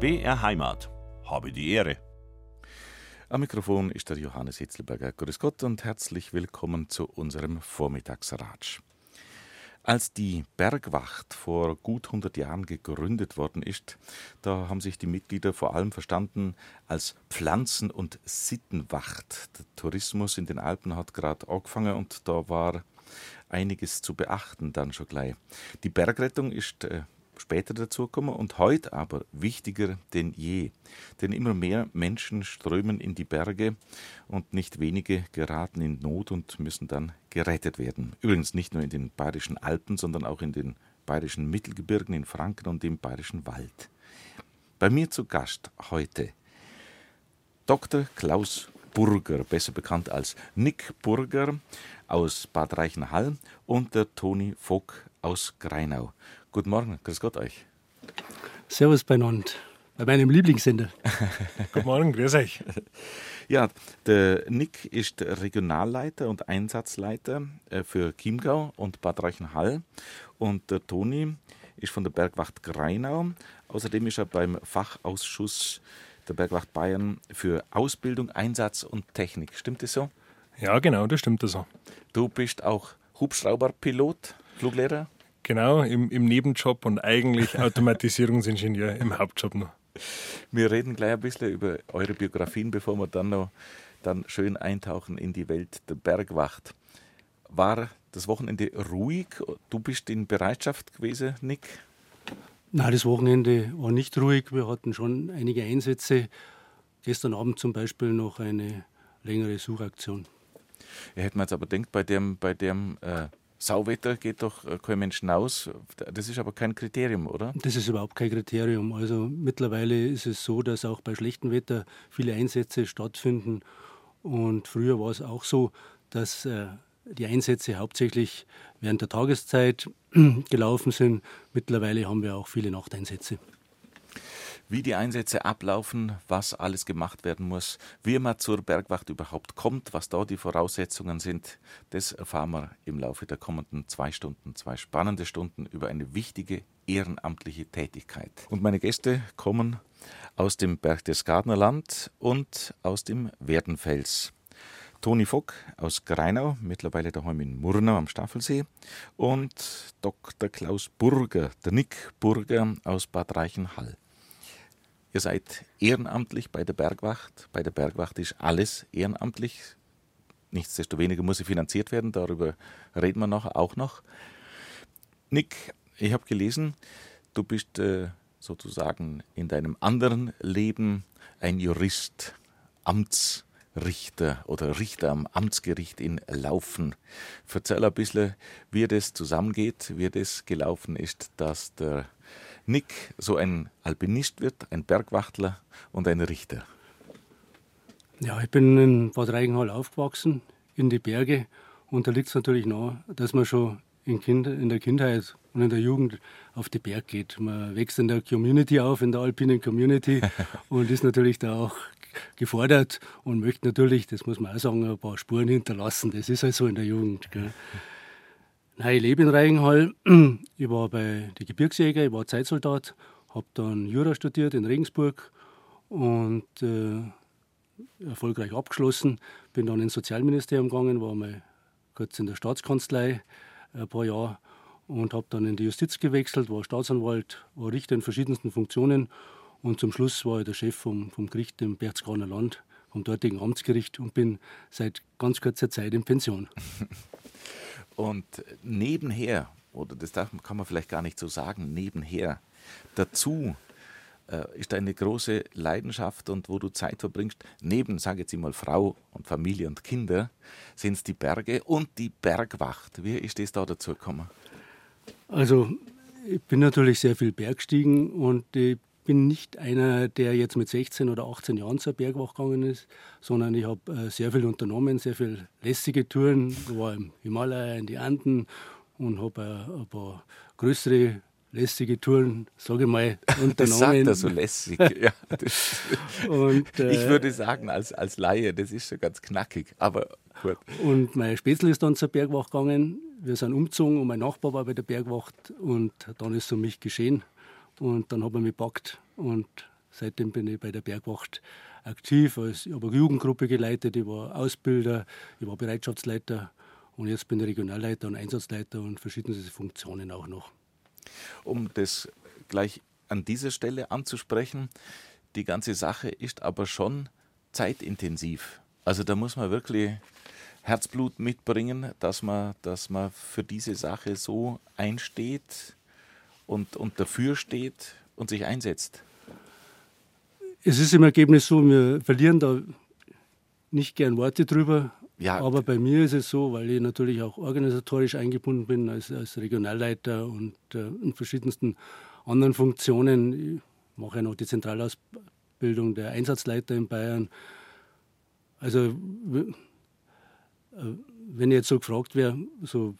BR Heimat. Habe die Ehre. Am Mikrofon ist der Johannes Hitzelberger. Grüß Gott und herzlich willkommen zu unserem Vormittagsratsch. Als die Bergwacht vor gut 100 Jahren gegründet worden ist, da haben sich die Mitglieder vor allem verstanden als Pflanzen- und Sittenwacht. Der Tourismus in den Alpen hat gerade angefangen und da war einiges zu beachten dann schon gleich. Die Bergrettung ist äh, später dazukommen und heute aber wichtiger denn je. Denn immer mehr Menschen strömen in die Berge und nicht wenige geraten in Not und müssen dann gerettet werden. Übrigens nicht nur in den bayerischen Alpen, sondern auch in den bayerischen Mittelgebirgen, in Franken und im bayerischen Wald. Bei mir zu Gast heute Dr. Klaus Burger, besser bekannt als Nick Burger aus Bad Reichenhall und der Toni Vogt aus Greinau. Guten Morgen, grüß Gott euch. Servus beieinander, bei meinem Lieblingssender. Guten Morgen, grüß euch. Ja, der Nick ist Regionalleiter und Einsatzleiter äh, für Chiemgau und Bad Reichenhall und der Toni ist von der Bergwacht Greinau. Außerdem ist er beim Fachausschuss der Bergwacht Bayern für Ausbildung, Einsatz und Technik. Stimmt das so? Ja, genau, das stimmt so. Du bist auch Hubschrauberpilot, Fluglehrer? Genau, im, im Nebenjob und eigentlich Automatisierungsingenieur im Hauptjob noch. Wir reden gleich ein bisschen über eure Biografien, bevor wir dann noch dann schön eintauchen in die Welt der Bergwacht. War das Wochenende ruhig? Du bist in Bereitschaft gewesen, Nick? Nein, das Wochenende war nicht ruhig. Wir hatten schon einige Einsätze. Gestern Abend zum Beispiel noch eine längere Suchaktion. Ja, hätte man jetzt aber denkt, bei dem, bei dem äh, Sauwetter geht doch äh, kein Mensch hinaus. Das ist aber kein Kriterium, oder? Das ist überhaupt kein Kriterium. Also mittlerweile ist es so, dass auch bei schlechtem Wetter viele Einsätze stattfinden. Und früher war es auch so, dass äh, die Einsätze hauptsächlich während der Tageszeit gelaufen sind. Mittlerweile haben wir auch viele Nachteinsätze wie die Einsätze ablaufen, was alles gemacht werden muss, wie man zur Bergwacht überhaupt kommt, was da die Voraussetzungen sind, das erfahren wir im Laufe der kommenden zwei Stunden, zwei spannende Stunden über eine wichtige ehrenamtliche Tätigkeit. Und meine Gäste kommen aus dem Berchtesgadener Land und aus dem Werdenfels. Toni Vogt aus Greinau, mittlerweile daheim in Murnau am Staffelsee, und Dr. Klaus Burger, der Nick Burger aus Bad Reichenhall. Ihr seid ehrenamtlich bei der Bergwacht. Bei der Bergwacht ist alles ehrenamtlich. Nichtsdestoweniger muss sie finanziert werden. Darüber reden wir nachher auch noch. Nick, ich habe gelesen, du bist äh, sozusagen in deinem anderen Leben ein Jurist, Amtsrichter oder Richter am Amtsgericht in Laufen. Erzähl ein bisschen, wie das zusammengeht, wie das gelaufen ist, dass der Nick so ein Alpinist wird, ein Bergwachtler und ein Richter? Ja, ich bin in Bad Reichenhall aufgewachsen, in die Berge. Und da liegt es natürlich nahe, dass man schon in, kind, in der Kindheit und in der Jugend auf die Berg geht. Man wächst in der Community auf, in der alpinen Community und ist natürlich da auch gefordert und möchte natürlich, das muss man auch sagen, ein paar Spuren hinterlassen. Das ist halt so in der Jugend. Gell. Nein, ich lebe in Reichenhall. Ich war bei den Gebirgsjäger, ich war Zeitsoldat, habe dann Jura studiert in Regensburg und äh, erfolgreich abgeschlossen. Bin dann ins Sozialministerium gegangen, war mal kurz in der Staatskanzlei ein paar Jahre und habe dann in die Justiz gewechselt, war Staatsanwalt, war Richter in verschiedensten Funktionen und zum Schluss war ich der Chef vom, vom Gericht im Berchtesgadener Land, vom dortigen Amtsgericht und bin seit ganz kurzer Zeit in Pension. Und nebenher, oder das darf, kann man vielleicht gar nicht so sagen, nebenher, dazu äh, ist eine große Leidenschaft und wo du Zeit verbringst, neben, sage jetzt mal, Frau und Familie und Kinder, sind es die Berge und die Bergwacht. Wie ist das da dazu gekommen? Also, ich bin natürlich sehr viel Bergstiegen und ich bin nicht einer, der jetzt mit 16 oder 18 Jahren zur Bergwacht gegangen ist, sondern ich habe äh, sehr viel unternommen, sehr viel lästige Touren. Ich war im Himalaya, in die Anden und habe äh, ein paar größere lästige Touren, sage ich mal, unternommen. Das sagt er so lässig. ja, und, äh, ich würde sagen, als, als Laie, das ist schon ganz knackig, aber gut. Und mein Spätzle ist dann zur Bergwacht gegangen. wir sind umgezogen und mein Nachbar war bei der Bergwacht und dann ist es um mich geschehen und dann habe ich mich gepackt und seitdem bin ich bei der Bergwacht aktiv. Ich habe eine Jugendgruppe geleitet, ich war Ausbilder, ich war Bereitschaftsleiter und jetzt bin ich Regionalleiter und Einsatzleiter und verschiedene Funktionen auch noch. Um das gleich an dieser Stelle anzusprechen, die ganze Sache ist aber schon zeitintensiv. Also da muss man wirklich Herzblut mitbringen, dass man, dass man für diese Sache so einsteht und, und dafür steht und sich einsetzt. Es ist im Ergebnis so, wir verlieren da nicht gern Worte drüber. Ja. Aber bei mir ist es so, weil ich natürlich auch organisatorisch eingebunden bin als, als Regionalleiter und äh, in verschiedensten anderen Funktionen. Ich mache ja noch die Zentralausbildung der Einsatzleiter in Bayern. Also äh, wenn ich jetzt so gefragt wäre, so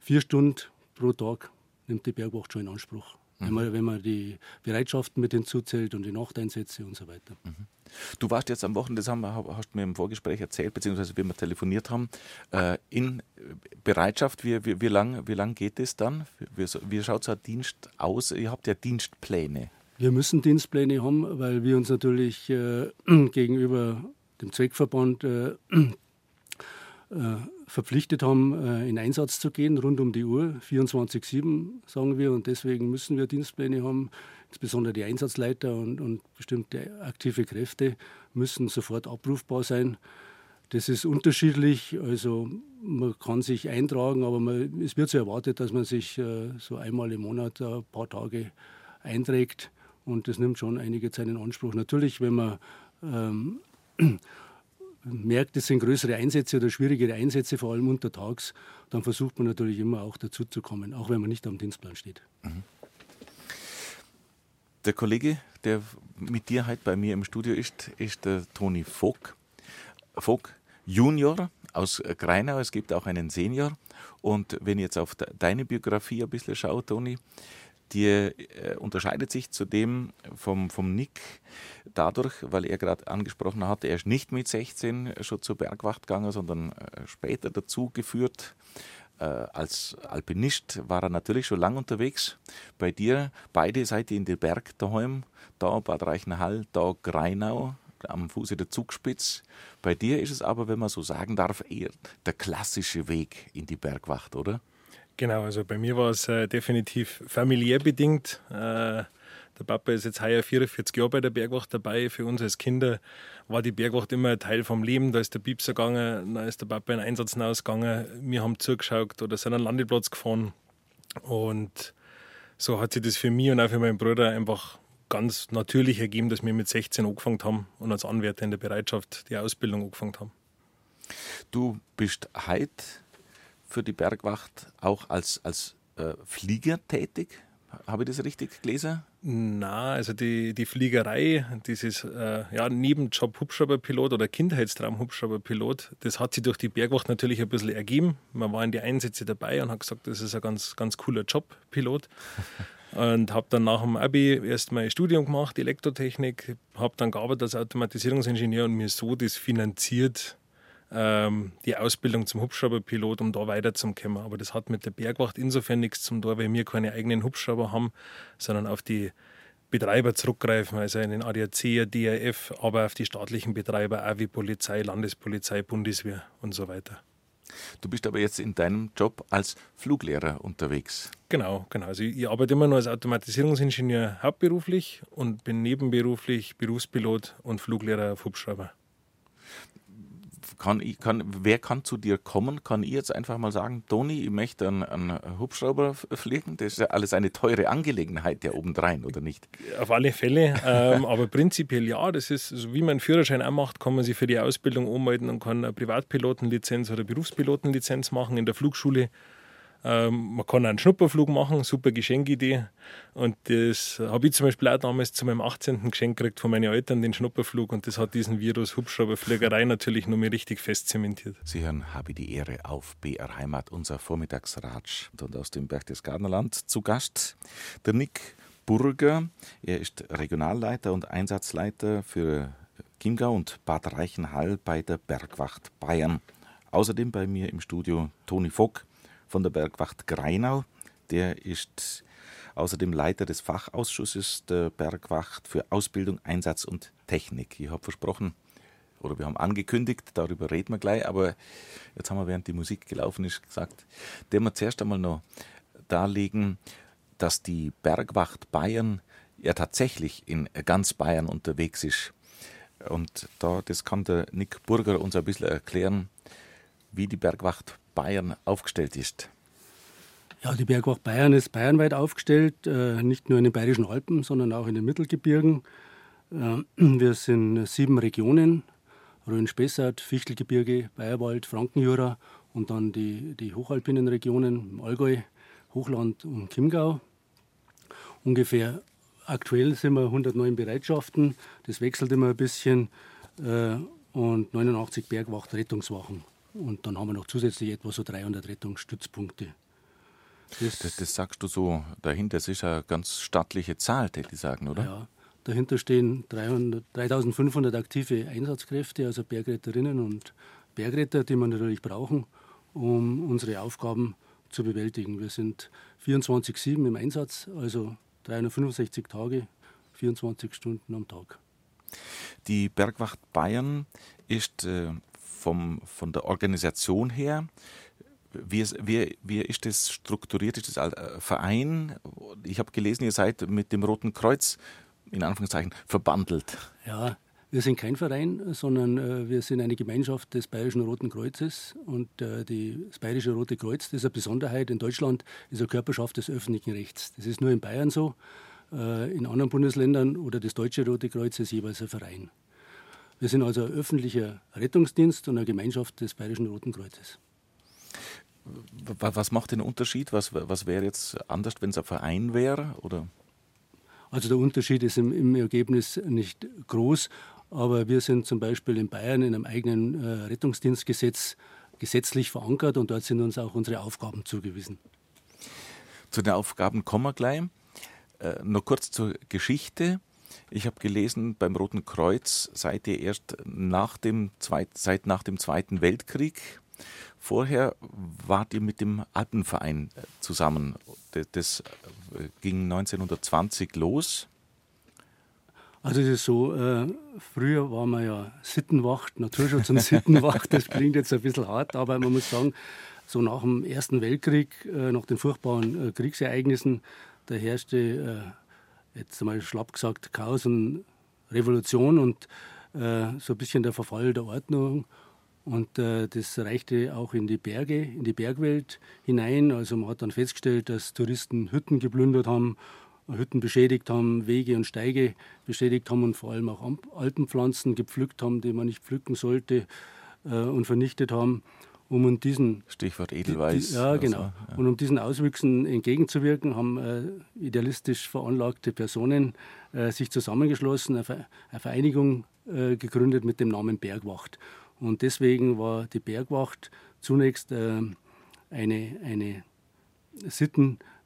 vier Stunden pro Tag nimmt die Bergwacht schon in Anspruch. Mhm. Wenn, man, wenn man die Bereitschaften mit hinzuzählt und die Nachteinsätze und so weiter. Mhm. Du warst jetzt am Wochenende, das haben, hast du mir im Vorgespräch erzählt, beziehungsweise wie wir telefoniert haben, äh, in Bereitschaft. Wie, wie, wie lange wie lang geht es dann? Wie, wie schaut so ein Dienst aus? Ihr habt ja Dienstpläne. Wir müssen Dienstpläne haben, weil wir uns natürlich äh, gegenüber dem Zweckverband äh, äh, verpflichtet haben, äh, in Einsatz zu gehen, rund um die Uhr, 24-7, sagen wir. Und deswegen müssen wir Dienstpläne haben. Insbesondere die Einsatzleiter und, und bestimmte aktive Kräfte müssen sofort abrufbar sein. Das ist unterschiedlich. Also man kann sich eintragen, aber man, es wird so erwartet, dass man sich äh, so einmal im Monat ein paar Tage einträgt. Und das nimmt schon einige Zeit in Anspruch. Natürlich, wenn man ähm, merkt, es sind größere Einsätze oder schwierigere Einsätze, vor allem untertags, dann versucht man natürlich immer auch dazu zu kommen, auch wenn man nicht am Dienstplan steht. Mhm. Der Kollege, der mit dir heute bei mir im Studio ist, ist der Toni Vogt. Vogt Junior aus Greinau. Es gibt auch einen Senior. Und wenn ich jetzt auf deine Biografie ein bisschen schaue, Toni, die äh, unterscheidet sich zudem vom, vom Nick dadurch, weil er gerade angesprochen hat, er ist nicht mit 16 schon zur Bergwacht gegangen, sondern äh, später dazu geführt. Äh, als Alpinist war er natürlich schon lange unterwegs. Bei dir, beide seid ihr in den Berg daheim, da Bad Reichenhall, da Greinau, am Fuße der Zugspitz. Bei dir ist es aber, wenn man so sagen darf, eher der klassische Weg in die Bergwacht, oder? Genau, also bei mir war es äh, definitiv familiär bedingt. Äh, der Papa ist jetzt heuer 44 Jahre bei der Bergwacht dabei. Für uns als Kinder war die Bergwacht immer ein Teil vom Leben. Da ist der Piepser gegangen, da ist der Papa in Einsatz hinausgegangen. Wir haben zugeschaut oder sind an den Landeplatz gefahren. Und so hat sich das für mich und auch für meinen Bruder einfach ganz natürlich ergeben, dass wir mit 16 angefangen haben und als Anwärter in der Bereitschaft die Ausbildung angefangen haben. Du bist heute für die Bergwacht auch als, als äh, Flieger tätig. Habe ich das richtig gelesen? Na, also die, die Fliegerei, dieses äh, ja, Nebenjob Hubschrauberpilot oder Kindheitstraum Hubschrauberpilot, das hat sich durch die Bergwacht natürlich ein bisschen ergeben. Man war in die Einsätze dabei und hat gesagt, das ist ein ganz, ganz cooler Job, Pilot. und habe dann nach dem Abi erst mein Studium gemacht, Elektrotechnik, habe dann gearbeitet als Automatisierungsingenieur und mir so das finanziert, ähm, die Ausbildung zum Hubschrauberpilot, um da weiterzukommen. Aber das hat mit der Bergwacht insofern nichts zum tun, weil wir keine eigenen Hubschrauber haben, sondern auf die Betreiber zurückgreifen, also in den ADAC, DRF, aber auf die staatlichen Betreiber, auch wie Polizei, Landespolizei, Bundeswehr und so weiter. Du bist aber jetzt in deinem Job als Fluglehrer unterwegs. Genau, genau. Also ich arbeite immer nur als Automatisierungsingenieur hauptberuflich und bin nebenberuflich Berufspilot und Fluglehrer auf Hubschrauber kann ich, kann, wer kann zu dir kommen? Kann ich jetzt einfach mal sagen, Toni, ich möchte einen, einen Hubschrauber fliegen? Das ist ja alles eine teure Angelegenheit, der obendrein, oder nicht? Auf alle Fälle, ähm, aber prinzipiell ja. Das ist, so wie man einen Führerschein auch macht, kann man sich für die Ausbildung ummelden und kann eine Privatpilotenlizenz oder Berufspilotenlizenz machen in der Flugschule. Ähm, man kann einen Schnupperflug machen, super Geschenkidee. Und das habe ich zum Beispiel auch damals zu meinem 18. Geschenk gekriegt von meinen Eltern, den Schnupperflug. Und das hat diesen Virus Hubschrauberfliegerei natürlich nur mehr richtig fest zementiert. Sie hören Habe die Ehre auf BR Heimat, unser Vormittagsratsch. Und aus dem Berchtesgadenerland zu Gast der Nick Burger. Er ist Regionalleiter und Einsatzleiter für Chiemgau und Bad Reichenhall bei der Bergwacht Bayern. Außerdem bei mir im Studio Toni Vogt, von der Bergwacht Greinau. Der ist außerdem Leiter des Fachausschusses der Bergwacht für Ausbildung, Einsatz und Technik. Ich habe versprochen, oder wir haben angekündigt, darüber reden wir gleich, aber jetzt haben wir, während die Musik gelaufen ist, gesagt, der wir zuerst einmal noch darlegen, dass die Bergwacht Bayern ja tatsächlich in ganz Bayern unterwegs ist. Und da, das kann der Nick Burger uns ein bisschen erklären, wie die Bergwacht Bayern aufgestellt ist. Ja, die Bergwacht Bayern ist bayernweit aufgestellt, äh, nicht nur in den Bayerischen Alpen, sondern auch in den Mittelgebirgen. Äh, wir sind sieben Regionen, Rhön-Spessart, Fichtelgebirge, Bayerwald, Frankenjura und dann die, die hochalpinen Regionen, Allgäu, Hochland und Chiemgau. Ungefähr aktuell sind wir 109 Bereitschaften, das wechselt immer ein bisschen, äh, und 89 Bergwacht-Rettungswachen. Und dann haben wir noch zusätzlich etwa so 300 Rettungsstützpunkte. Das, das, das, sagst du so dahinter, das ist eine ganz stattliche Zahl, hätte ich sagen, oder? Ja, dahinter stehen 300, 3500 aktive Einsatzkräfte, also Bergretterinnen und Bergretter, die wir natürlich brauchen, um unsere Aufgaben zu bewältigen. Wir sind 24-7 im Einsatz, also 365 Tage, 24 Stunden am Tag. Die Bergwacht Bayern ist äh, vom, von der Organisation her wie, wie, wie ist das strukturiert? Ist das ein Verein? Ich habe gelesen, ihr seid mit dem Roten Kreuz in Anführungszeichen verbandelt. Ja, wir sind kein Verein, sondern äh, wir sind eine Gemeinschaft des Bayerischen Roten Kreuzes. Und äh, die, das Bayerische Rote Kreuz, das ist eine Besonderheit in Deutschland, ist eine Körperschaft des öffentlichen Rechts. Das ist nur in Bayern so. Äh, in anderen Bundesländern oder das Deutsche Rote Kreuz ist jeweils ein Verein. Wir sind also ein öffentlicher Rettungsdienst und eine Gemeinschaft des Bayerischen Roten Kreuzes. Was macht den Unterschied? Was, was wäre jetzt anders, wenn es ein Verein wäre? Oder? Also der Unterschied ist im, im, Ergebnis nicht groß, aber wir sind zum Beispiel in Bayern in einem eigenen äh, Rettungsdienstgesetz gesetzlich verankert und dort sind uns auch unsere Aufgaben zugewiesen. Zu den Aufgaben kommen wir gleich. Äh, noch kurz zur Geschichte. Ich habe gelesen, beim Roten Kreuz seid ihr erst nach dem, Zweit, seit nach dem Zweiten Weltkrieg Vorher wart ihr mit dem Alpenverein äh, zusammen. Das äh, ging 1920 los. Also es ist so, äh, früher war man ja Sittenwacht, Naturschutz und Sittenwacht. Das klingt jetzt ein bisschen hart, aber man muss sagen, so nach dem Ersten Weltkrieg, äh, nach den furchtbaren äh, Kriegsereignissen, da herrschte, äh, jetzt einmal schlapp gesagt, Chaos und Revolution und so ein bisschen der Verfall der Ordnung. Und äh, das reichte auch in die Berge, in die Bergwelt hinein. Also man hat dann festgestellt, dass Touristen Hütten geplündert haben, Hütten beschädigt haben, Wege und Steige beschädigt haben und vor allem auch Alpenpflanzen gepflückt haben, die man nicht pflücken sollte äh, und vernichtet haben. Um diesen Stichwort Edelweiß. Die, ja, also, genau. Ja. Und um diesen Auswüchsen entgegenzuwirken, haben äh, idealistisch veranlagte Personen äh, sich zusammengeschlossen, eine, Vereinigung äh, gegründet mit dem Namen Bergwacht. Und deswegen war die Bergwacht zunächst äh, eine, eine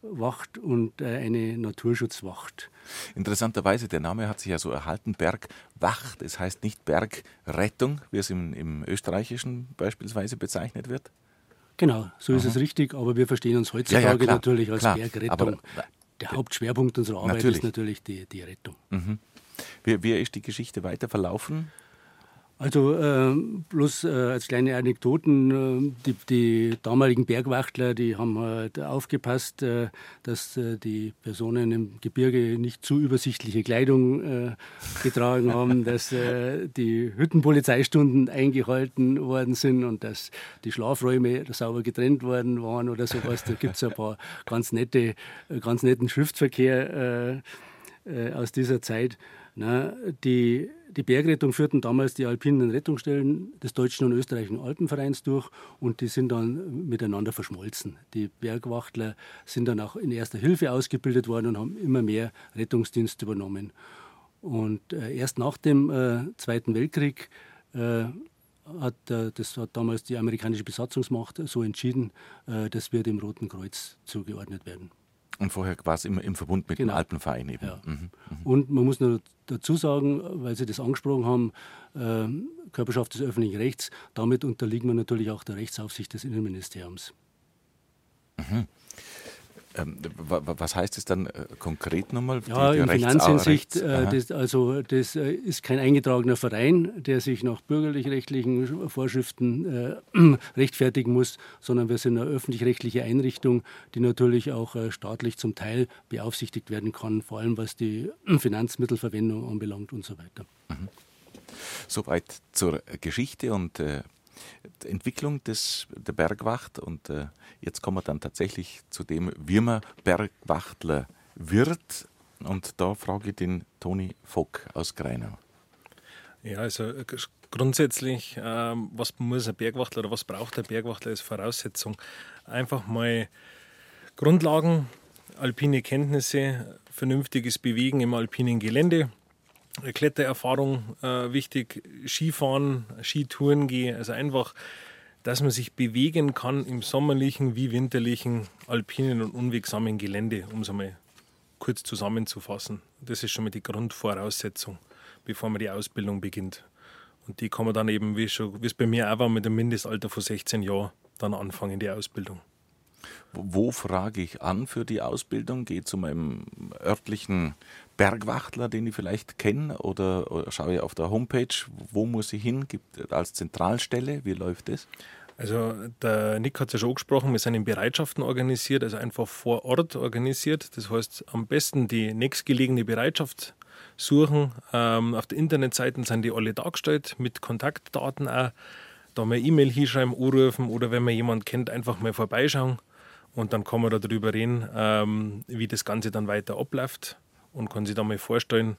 Sittenwacht und äh, eine Naturschutzwacht. Interessanterweise, der Name hat sich ja so erhalten, Bergwacht. Es heißt nicht Bergrettung, wie es im, im Österreichischen beispielsweise bezeichnet wird. Genau, so ist Aha. es richtig, aber wir verstehen uns heutzutage ja, ja, klar, natürlich als klar, Bergrettung. Aber, der Hauptschwerpunkt unserer Arbeit natürlich. ist natürlich die, die Rettung. Mhm. Wie, wie ist die Geschichte weiter verlaufen? Also äh, bloß äh, als kleine Anekdoten, äh, die, die, damaligen Bergwachtler, die haben halt aufgepasst, äh, dass äh, die Personen im Gebirge nicht zu übersichtliche Kleidung äh, getragen haben, dass die Hüttenpolizeistunden eingehalten worden sind und dass die Schlafräume sauber getrennt worden waren oder sowas. Da gibt es ein paar ganz nette, ganz netten Schriftverkehr aus dieser Zeit. Na, die, die Bergrettung führten damals die alpinen Rettungsstellen des Deutschen und Österreichischen Alpenvereins durch und die sind dann miteinander verschmolzen. Die Bergwachtler sind dann auch in erster Hilfe ausgebildet worden und haben immer mehr Rettungsdienst übernommen. Und äh, erst nach dem äh, Zweiten Weltkrieg äh, hat, äh, das hat damals die amerikanische Besatzungsmacht so entschieden, äh, dass wir dem Roten Kreuz zugeordnet werden. Und vorher war es immer im Verbund mit genau. dem Alpenverein eben. Ja. Mhm. Mhm. Und man muss nur dazu sagen, weil Sie das angesprochen haben, äh, Körperschaft des öffentlichen Rechts, damit unterliegen wir natürlich auch der Rechtsaufsicht des Innenministeriums. Mhm. Ähm, was heißt es dann äh, konkret nochmal? Ja, in Finanzhinsicht, äh, das, also das äh, ist kein eingetragener Verein, der sich nach bürgerlich-rechtlichen Vorschriften äh, rechtfertigen muss, sondern wir sind eine öffentlich-rechtliche Einrichtung, die natürlich auch äh, staatlich zum Teil beaufsichtigt werden kann, vor allem was die Finanzmittelverwendung anbelangt und so weiter. Mhm. Soweit zur Geschichte und äh, Entwicklung des, der Bergwacht und äh, jetzt kommen wir dann tatsächlich zu dem, wie man Bergwachtler wird. Und da frage ich den Toni Fock aus Greinau. Ja, also äh, grundsätzlich, ähm, was muss ein Bergwachtler oder was braucht der Bergwachtler als Voraussetzung? Einfach mal Grundlagen, alpine Kenntnisse, vernünftiges Bewegen im alpinen Gelände, Klettererfahrung äh, wichtig, Skifahren, Skitouren gehen, also einfach, dass man sich bewegen kann im sommerlichen wie winterlichen, alpinen und unwegsamen Gelände, um es einmal kurz zusammenzufassen. Das ist schon mal die Grundvoraussetzung, bevor man die Ausbildung beginnt. Und die kann man dann eben, wie, schon, wie es bei mir auch war, mit einem Mindestalter von 16 Jahren dann anfangen, die Ausbildung. Wo frage ich an für die Ausbildung? Gehe zu meinem örtlichen Bergwachtler, den ich vielleicht kenne, oder, oder schaue ich auf der Homepage, wo muss ich hin? Gibt als Zentralstelle? Wie läuft das? Also der Nick hat es ja schon angesprochen, wir sind in Bereitschaften organisiert, also einfach vor Ort organisiert. Das heißt, am besten die nächstgelegene Bereitschaft suchen. Ähm, auf der Internetseite sind die alle dargestellt, mit Kontaktdaten auch. Da mal E-Mail hinschreiben, anrufen oder wenn man jemanden kennt, einfach mal vorbeischauen. Und dann kann man darüber reden, ähm, wie das Ganze dann weiter abläuft und kann sich da mal vorstellen.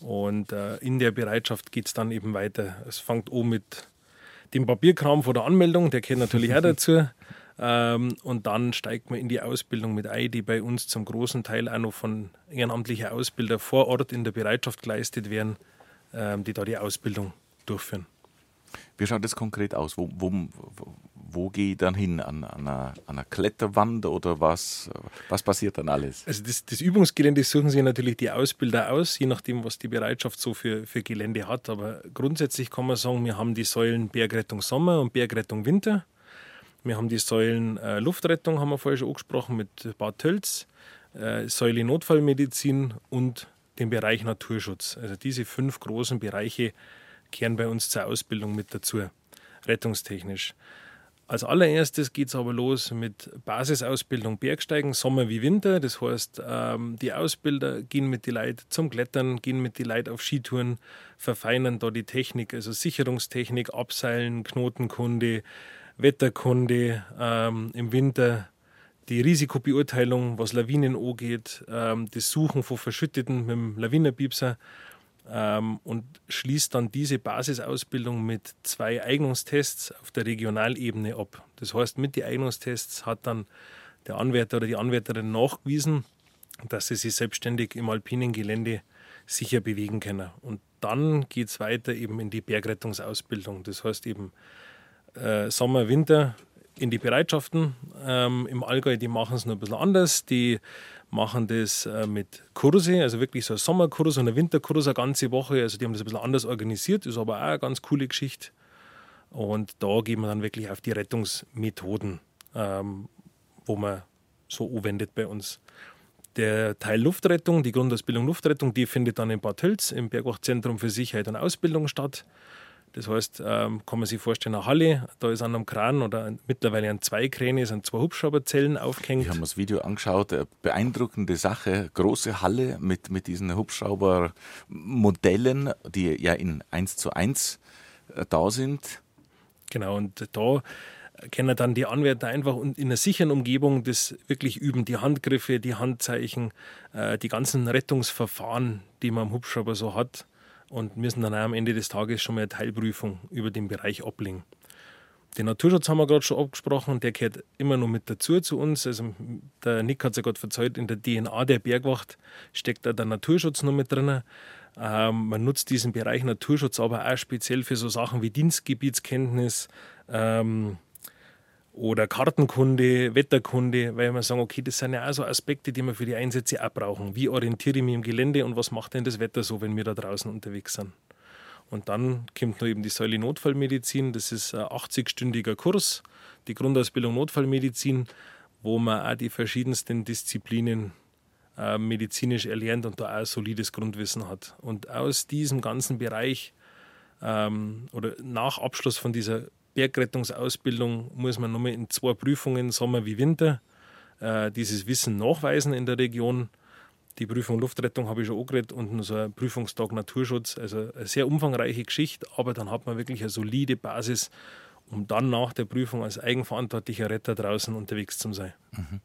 Und äh, in der Bereitschaft geht es dann eben weiter. Es fängt an mit dem Papierkram vor der Anmeldung, der gehört natürlich auch dazu. Ähm, und dann steigt man in die Ausbildung mit ein, die bei uns zum großen Teil auch noch von ehrenamtlichen Ausbildern vor Ort in der Bereitschaft geleistet werden, ähm, die da die Ausbildung durchführen. Wie schaut das konkret aus? Wo, wo, wo gehe ich dann hin? An, an, einer, an, einer, Kletterwand oder was? Was passiert dann alles? Also das, das, Übungsgelände suchen sich natürlich die Ausbilder aus, je nachdem, was die Bereitschaft so für, für Gelände hat. Aber grundsätzlich kann man sagen, wir haben die Säulen Bergrettung Sommer und Bergrettung Winter. Wir haben die Säulen äh, Luftrettung, haben wir vorher schon angesprochen, mit Bad Tölz, äh, Säule Notfallmedizin und den Bereich Naturschutz. Also diese fünf großen Bereiche kehren bei uns zur Ausbildung mit dazu, rettungstechnisch. Als allererstes geht es aber los mit Basisausbildung Bergsteigen, Sommer wie Winter. Das heißt, ähm, die Ausbilder gehen mit den Leuten zum Klettern, gehen mit den Leuten auf Skitouren, verfeinern da die Technik, also Sicherungstechnik, Abseilen, Knotenkunde, Wetterkunde, ähm, im Winter die Risikobeurteilung, was Lawinen angeht, ähm, das Suchen von Verschütteten mit dem Lawinenpiepser ähm, und schließt dann diese Basisausbildung mit zwei Eignungstests auf der Regionalebene ab. Das heißt, mit den Eignungstests hat dann der Anwärter oder die Anwärterin nachgewiesen, dass sie sich selbstständig im alpinen Gelände sicher bewegen können. Und dann geht es weiter eben in die Bergrettungsausbildung. Das heißt eben äh, Sommer, Winter in die Bereitschaften. Ähm, Im Allgäu, die machen es noch ein bisschen anders. Die machen das äh, mit Kurse, also wirklich so ein Sommerkurs und ein Winterkurs eine ganze Woche. Also die haben das ein bisschen anders organisiert, ist aber auch eine ganz coole Geschichte. Und da gehen wir dann wirklich auf die Rettungsmethoden, ähm, wo man so anwendet bei uns. Der Teil Luftrettung, die Grundausbildung Luftrettung, die findet dann in Bad Hölz im Bergwachtzentrum für Sicherheit und Ausbildung statt. Das heißt, ähm, kann man sich vorstellen, eine Halle, da ist an einem Kran oder mittlerweile an zwei Kräne sind zwei Hubschrauberzellen aufgehängt. Ich habe mir das Video angeschaut, eine beeindruckende Sache, große Halle mit, mit diesen Hubschraubermodellen, die ja in 1 zu 1 äh, da sind. Genau, und da können dann die Anwärter einfach in einer sicheren Umgebung das wirklich üben, die Handgriffe, die Handzeichen, äh, die ganzen Rettungsverfahren, die man am Hubschrauber so hat und müssen dann auch am Ende des Tages schon mal eine Teilprüfung über den Bereich ablegen. Den Naturschutz haben wir gerade schon abgesprochen, der gehört immer noch mit dazu zu uns. Also der Nick hat es ja gerade verzeiht, in der DNA der Bergwacht steckt da der Naturschutz noch mit drin. Ähm, man nutzt diesen Bereich Naturschutz aber auch speziell für so Sachen wie Dienstgebietskenntnis, ähm, oder Kartenkunde, Wetterkunde, weil wir sagen, okay, das sind ja auch so Aspekte, die wir für die Einsätze auch brauchen. Wie orientiere ich mich im Gelände und was macht denn das Wetter so, wenn wir da draußen unterwegs sind? Und dann kommt noch eben die Säule Notfallmedizin, das ist ein 80-stündiger Kurs, die Grundausbildung Notfallmedizin, wo man auch die verschiedensten Disziplinen äh, medizinisch erlernt und da auch solides Grundwissen hat. Und aus diesem ganzen Bereich ähm, oder nach Abschluss von dieser Bergrettungsausbildung muss man nochmal in zwei Prüfungen, Sommer wie Winter, äh, dieses Wissen nachweisen in der Region. Die Prüfung Luftrettung habe ich schon angeredet und so ein Prüfungstag Naturschutz. Also eine sehr umfangreiche Geschichte, aber dann hat man wirklich eine solide Basis, um dann nach der Prüfung als eigenverantwortlicher Retter draußen unterwegs zu sein. Mhm.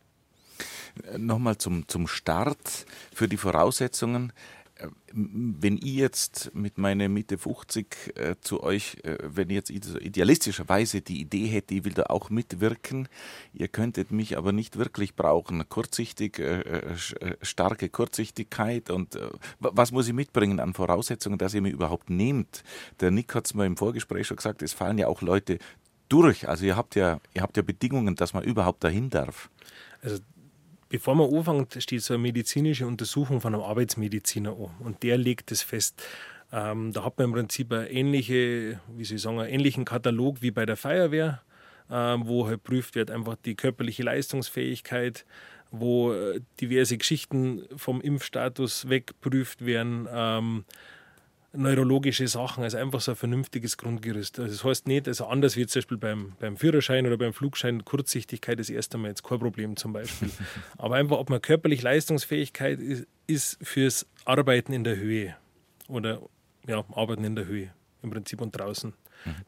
Nochmal zum, zum Start für die Voraussetzungen. Äh, wenn ich jetzt mit meiner Mitte 50 äh, zu euch, äh, wenn ich jetzt idealistischerweise die Idee hätte, ich will da auch mitwirken, ihr könntet mich aber nicht wirklich brauchen. Kurzsichtig, äh, äh, äh starke Kurzsichtigkeit und was muss ich mitbringen an Voraussetzungen, dass ihr mich überhaupt nehmt? Der Nick hat es mir im Vorgespräch schon gesagt, es fallen ja auch Leute durch. Also ihr habt ja, ihr habt ja Bedingungen, dass man überhaupt dahin darf. Also Bevor man anfängt, steht so eine medizinische Untersuchung von einem Arbeitsmediziner an und der legt das fest. Ähm, da hat man im Prinzip eine ähnliche, wie soll ich sagen, einen ähnlichen Katalog wie bei der Feuerwehr, ähm, wo halt prüft wird einfach die körperliche Leistungsfähigkeit, wo äh, diverse Geschichten vom Impfstatus wegprüft werden. Ähm, neurologische Sachen, also einfach so ein vernünftiges Grundgerüst. Also das heißt nicht, also anders wie zum Beispiel beim, beim Führerschein oder beim Flugschein, Kurzsichtigkeit ist erst einmal jetzt kein Problem zum Beispiel. Aber einfach, ob man körperlich Leistungsfähigkeit ist, ist fürs Arbeiten in der Höhe oder ja, Arbeiten in der Höhe im Prinzip und draußen.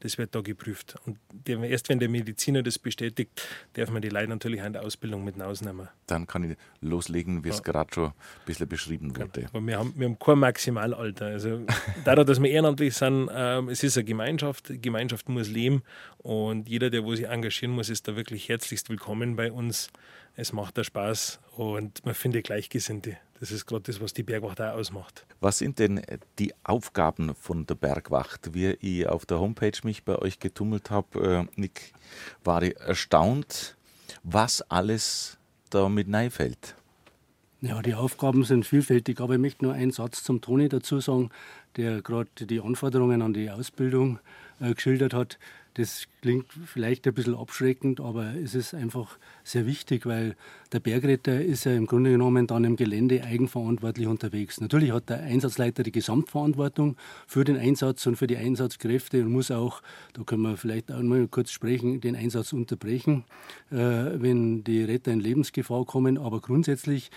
Das wird da geprüft. Und erst wenn der Mediziner das bestätigt, darf man die Leute natürlich in der Ausbildung mit rausnehmen. Dann kann ich loslegen, wie es gerade schon ein bisschen beschrieben genau. wurde. Genau. Wir, haben, wir haben kein Maximalalter. Also, dadurch, dass wir ehrenamtlich sind, äh, es ist eine Gemeinschaft. Die Gemeinschaft muss leben. Und jeder, der wo sich engagieren muss, ist da wirklich herzlichst willkommen bei uns. Es macht da Spaß und man findet Gleichgesinnte. Das ist gerade das, was die Bergwacht auch ausmacht. Was sind denn äh, die Aufgaben von der Bergwacht? Wie ich auf der Homepage mich bei euch getummelt habe, äh, Nick, war ich erstaunt, was alles da mit fällt. Ja, die Aufgaben sind vielfältig, aber ich möchte nur einen Satz zum Toni dazu sagen, der gerade die Anforderungen an die Ausbildung äh, geschildert hat. Das klingt vielleicht ein bisschen abschreckend, aber es ist einfach sehr wichtig, weil der Bergretter ist ja im Grunde genommen dann im Gelände eigenverantwortlich unterwegs. Natürlich hat der Einsatzleiter die Gesamtverantwortung für den Einsatz und für die Einsatzkräfte und muss auch, da können wir vielleicht auch mal kurz sprechen, den Einsatz unterbrechen, äh, wenn die Retter in Lebensgefahr kommen. Aber grundsätzlich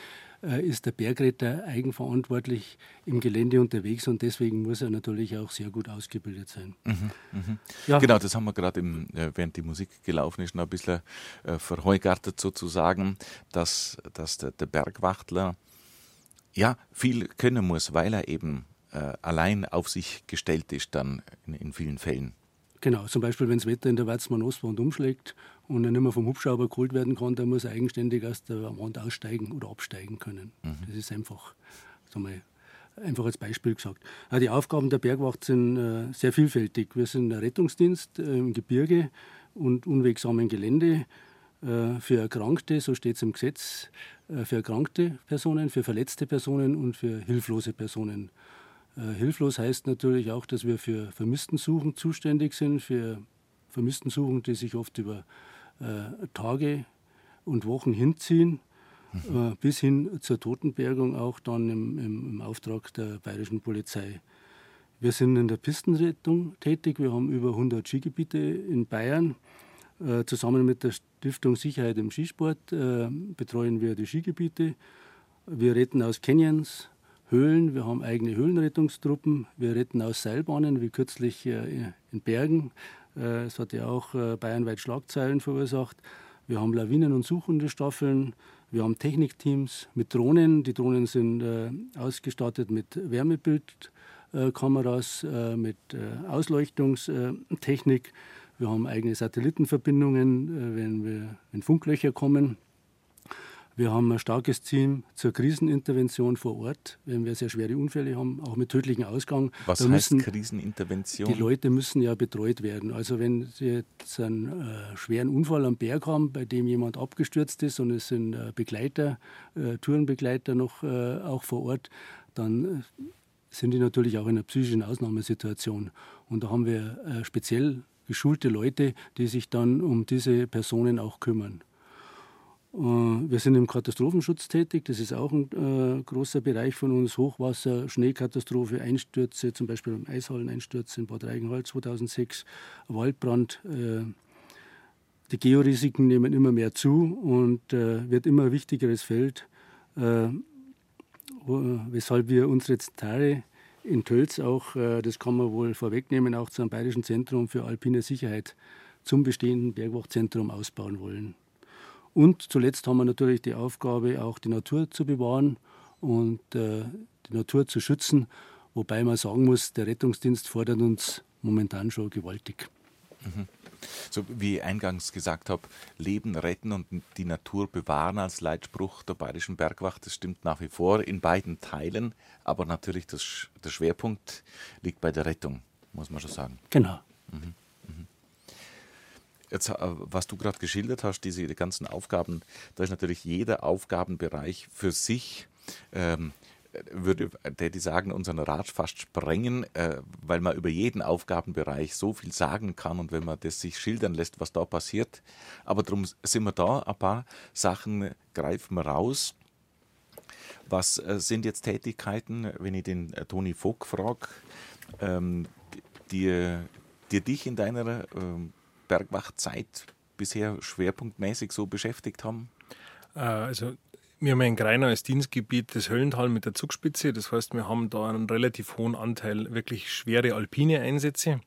ist der Bergretter eigenverantwortlich im Gelände unterwegs und deswegen muss er natürlich auch sehr gut ausgebildet sein. Mhm, mh. ja. Genau, das haben wir gerade, äh, während die Musik gelaufen ist, noch ein bisschen äh, verheugartet sozusagen, dass, dass der, der Bergwachtler ja viel können muss, weil er eben äh, allein auf sich gestellt ist dann in, in vielen Fällen. Genau, zum Beispiel, wenn das Wetter in der Watzmann-Ostwand umschlägt und er nicht mehr vom Hubschrauber geholt werden kann, dann muss er eigenständig aus der Wand aussteigen oder absteigen können. Mhm. Das ist einfach, mal, einfach als Beispiel gesagt. die Aufgaben der Bergwacht sind äh, sehr vielfältig. Wir sind ein Rettungsdienst äh, im Gebirge und unwegsamen Gelände äh, für Erkrankte, so steht es im Gesetz, für erkrankte Personen, für verletzte Personen und für hilflose Personen. Äh, hilflos heißt natürlich auch, dass wir für Vermisstensuchen zuständig sind, für Vermisstensuchen, die sich oft über äh, Tage und Wochen hinziehen, mhm. äh, bis hin zur Totenbergung, auch dann im, im, im, Auftrag der bayerischen Polizei. Wir sind in der Pistenrettung tätig. Wir haben über 100 Skigebiete in Bayern. Äh, zusammen mit der Stiftung Sicherheit im Skisport äh, betreuen wir die Skigebiete. Wir retten aus Canyons, Höhlen, wir haben eigene Höhlenrettungstruppen, wir retten aus Seilbahnen, wie kürzlich äh, in Bergen. Äh, es hat ja auch äh, bayernweit Schlagzeilen verursacht. Wir haben Lawinen- und suchende Staffeln, wir haben Technikteams mit Drohnen. Die Drohnen sind ausgestattet mit Wärmebildkameras, mit Ausleuchtungstechnik. Wir haben eigene Satellitenverbindungen, wenn, wir, wenn Funklöcher kommen. Wir haben ein starkes Team zur Krisenintervention vor Ort, wenn wir sehr schwere Unfälle haben, auch mit tödlichem Ausgang. Was da heißt Krisenintervention? Die Leute müssen ja betreut werden. Also wenn Sie jetzt einen äh, schweren Unfall am Berg haben, bei dem jemand abgestürzt ist und es sind äh, Begleiter, äh, Tourenbegleiter noch äh, auch vor Ort, dann äh, sind die natürlich auch in einer psychischen Ausnahmesituation. Und da haben wir äh, speziell geschulte Leute, die sich dann um diese Personen auch kümmern. Wir sind im Katastrophenschutz tätig. Das ist auch ein äh, großer Bereich von uns. Hochwasser, Schneekatastrophe, Einstürze, zum Beispiel Eishalleneinsturz in Bad Reichenhall 2006, Waldbrand. Äh, die Georisiken nehmen immer mehr zu und äh, wird immer ein wichtigeres Feld, äh, weshalb wir unsere Tare in Tölz auch, äh, das kann man wohl vorwegnehmen, auch zu einem Bayerischen Zentrum für alpine Sicherheit zum bestehenden Bergwachtzentrum ausbauen wollen. Und zuletzt haben wir natürlich die Aufgabe, auch die Natur zu bewahren und äh, die Natur zu schützen. Wobei man sagen muss, der Rettungsdienst fordert uns momentan schon gewaltig. Mhm. So wie ich eingangs gesagt habe, Leben retten und die Natur bewahren als Leitspruch der Bayerischen Bergwacht, das stimmt nach wie vor in beiden Teilen, aber natürlich das, der Schwerpunkt liegt bei der Rettung, muss man schon sagen. Genau. Mhm. Jetzt, äh, was du gerade geschildert hast, diese die ganzen Aufgaben, da ist natürlich jeder Aufgabenbereich für sich. Ähm, würde Daddy sagen, unseren Rat fast sprengen, äh, weil man über jeden Aufgabenbereich so viel sagen kann und wenn man das sich schildern lässt, was da passiert. Aber darum sind wir da, ein paar Sachen greifen wir raus. Was äh, sind jetzt Tätigkeiten, wenn ich den äh, Toni Vogt frage, ähm, die, die dich in deiner Bergwachtzeit bisher schwerpunktmäßig so beschäftigt haben? Äh, also wir haben in Greinau als Dienstgebiet das Höllental mit der Zugspitze. Das heißt, wir haben da einen relativ hohen Anteil wirklich schwere alpine Einsätze,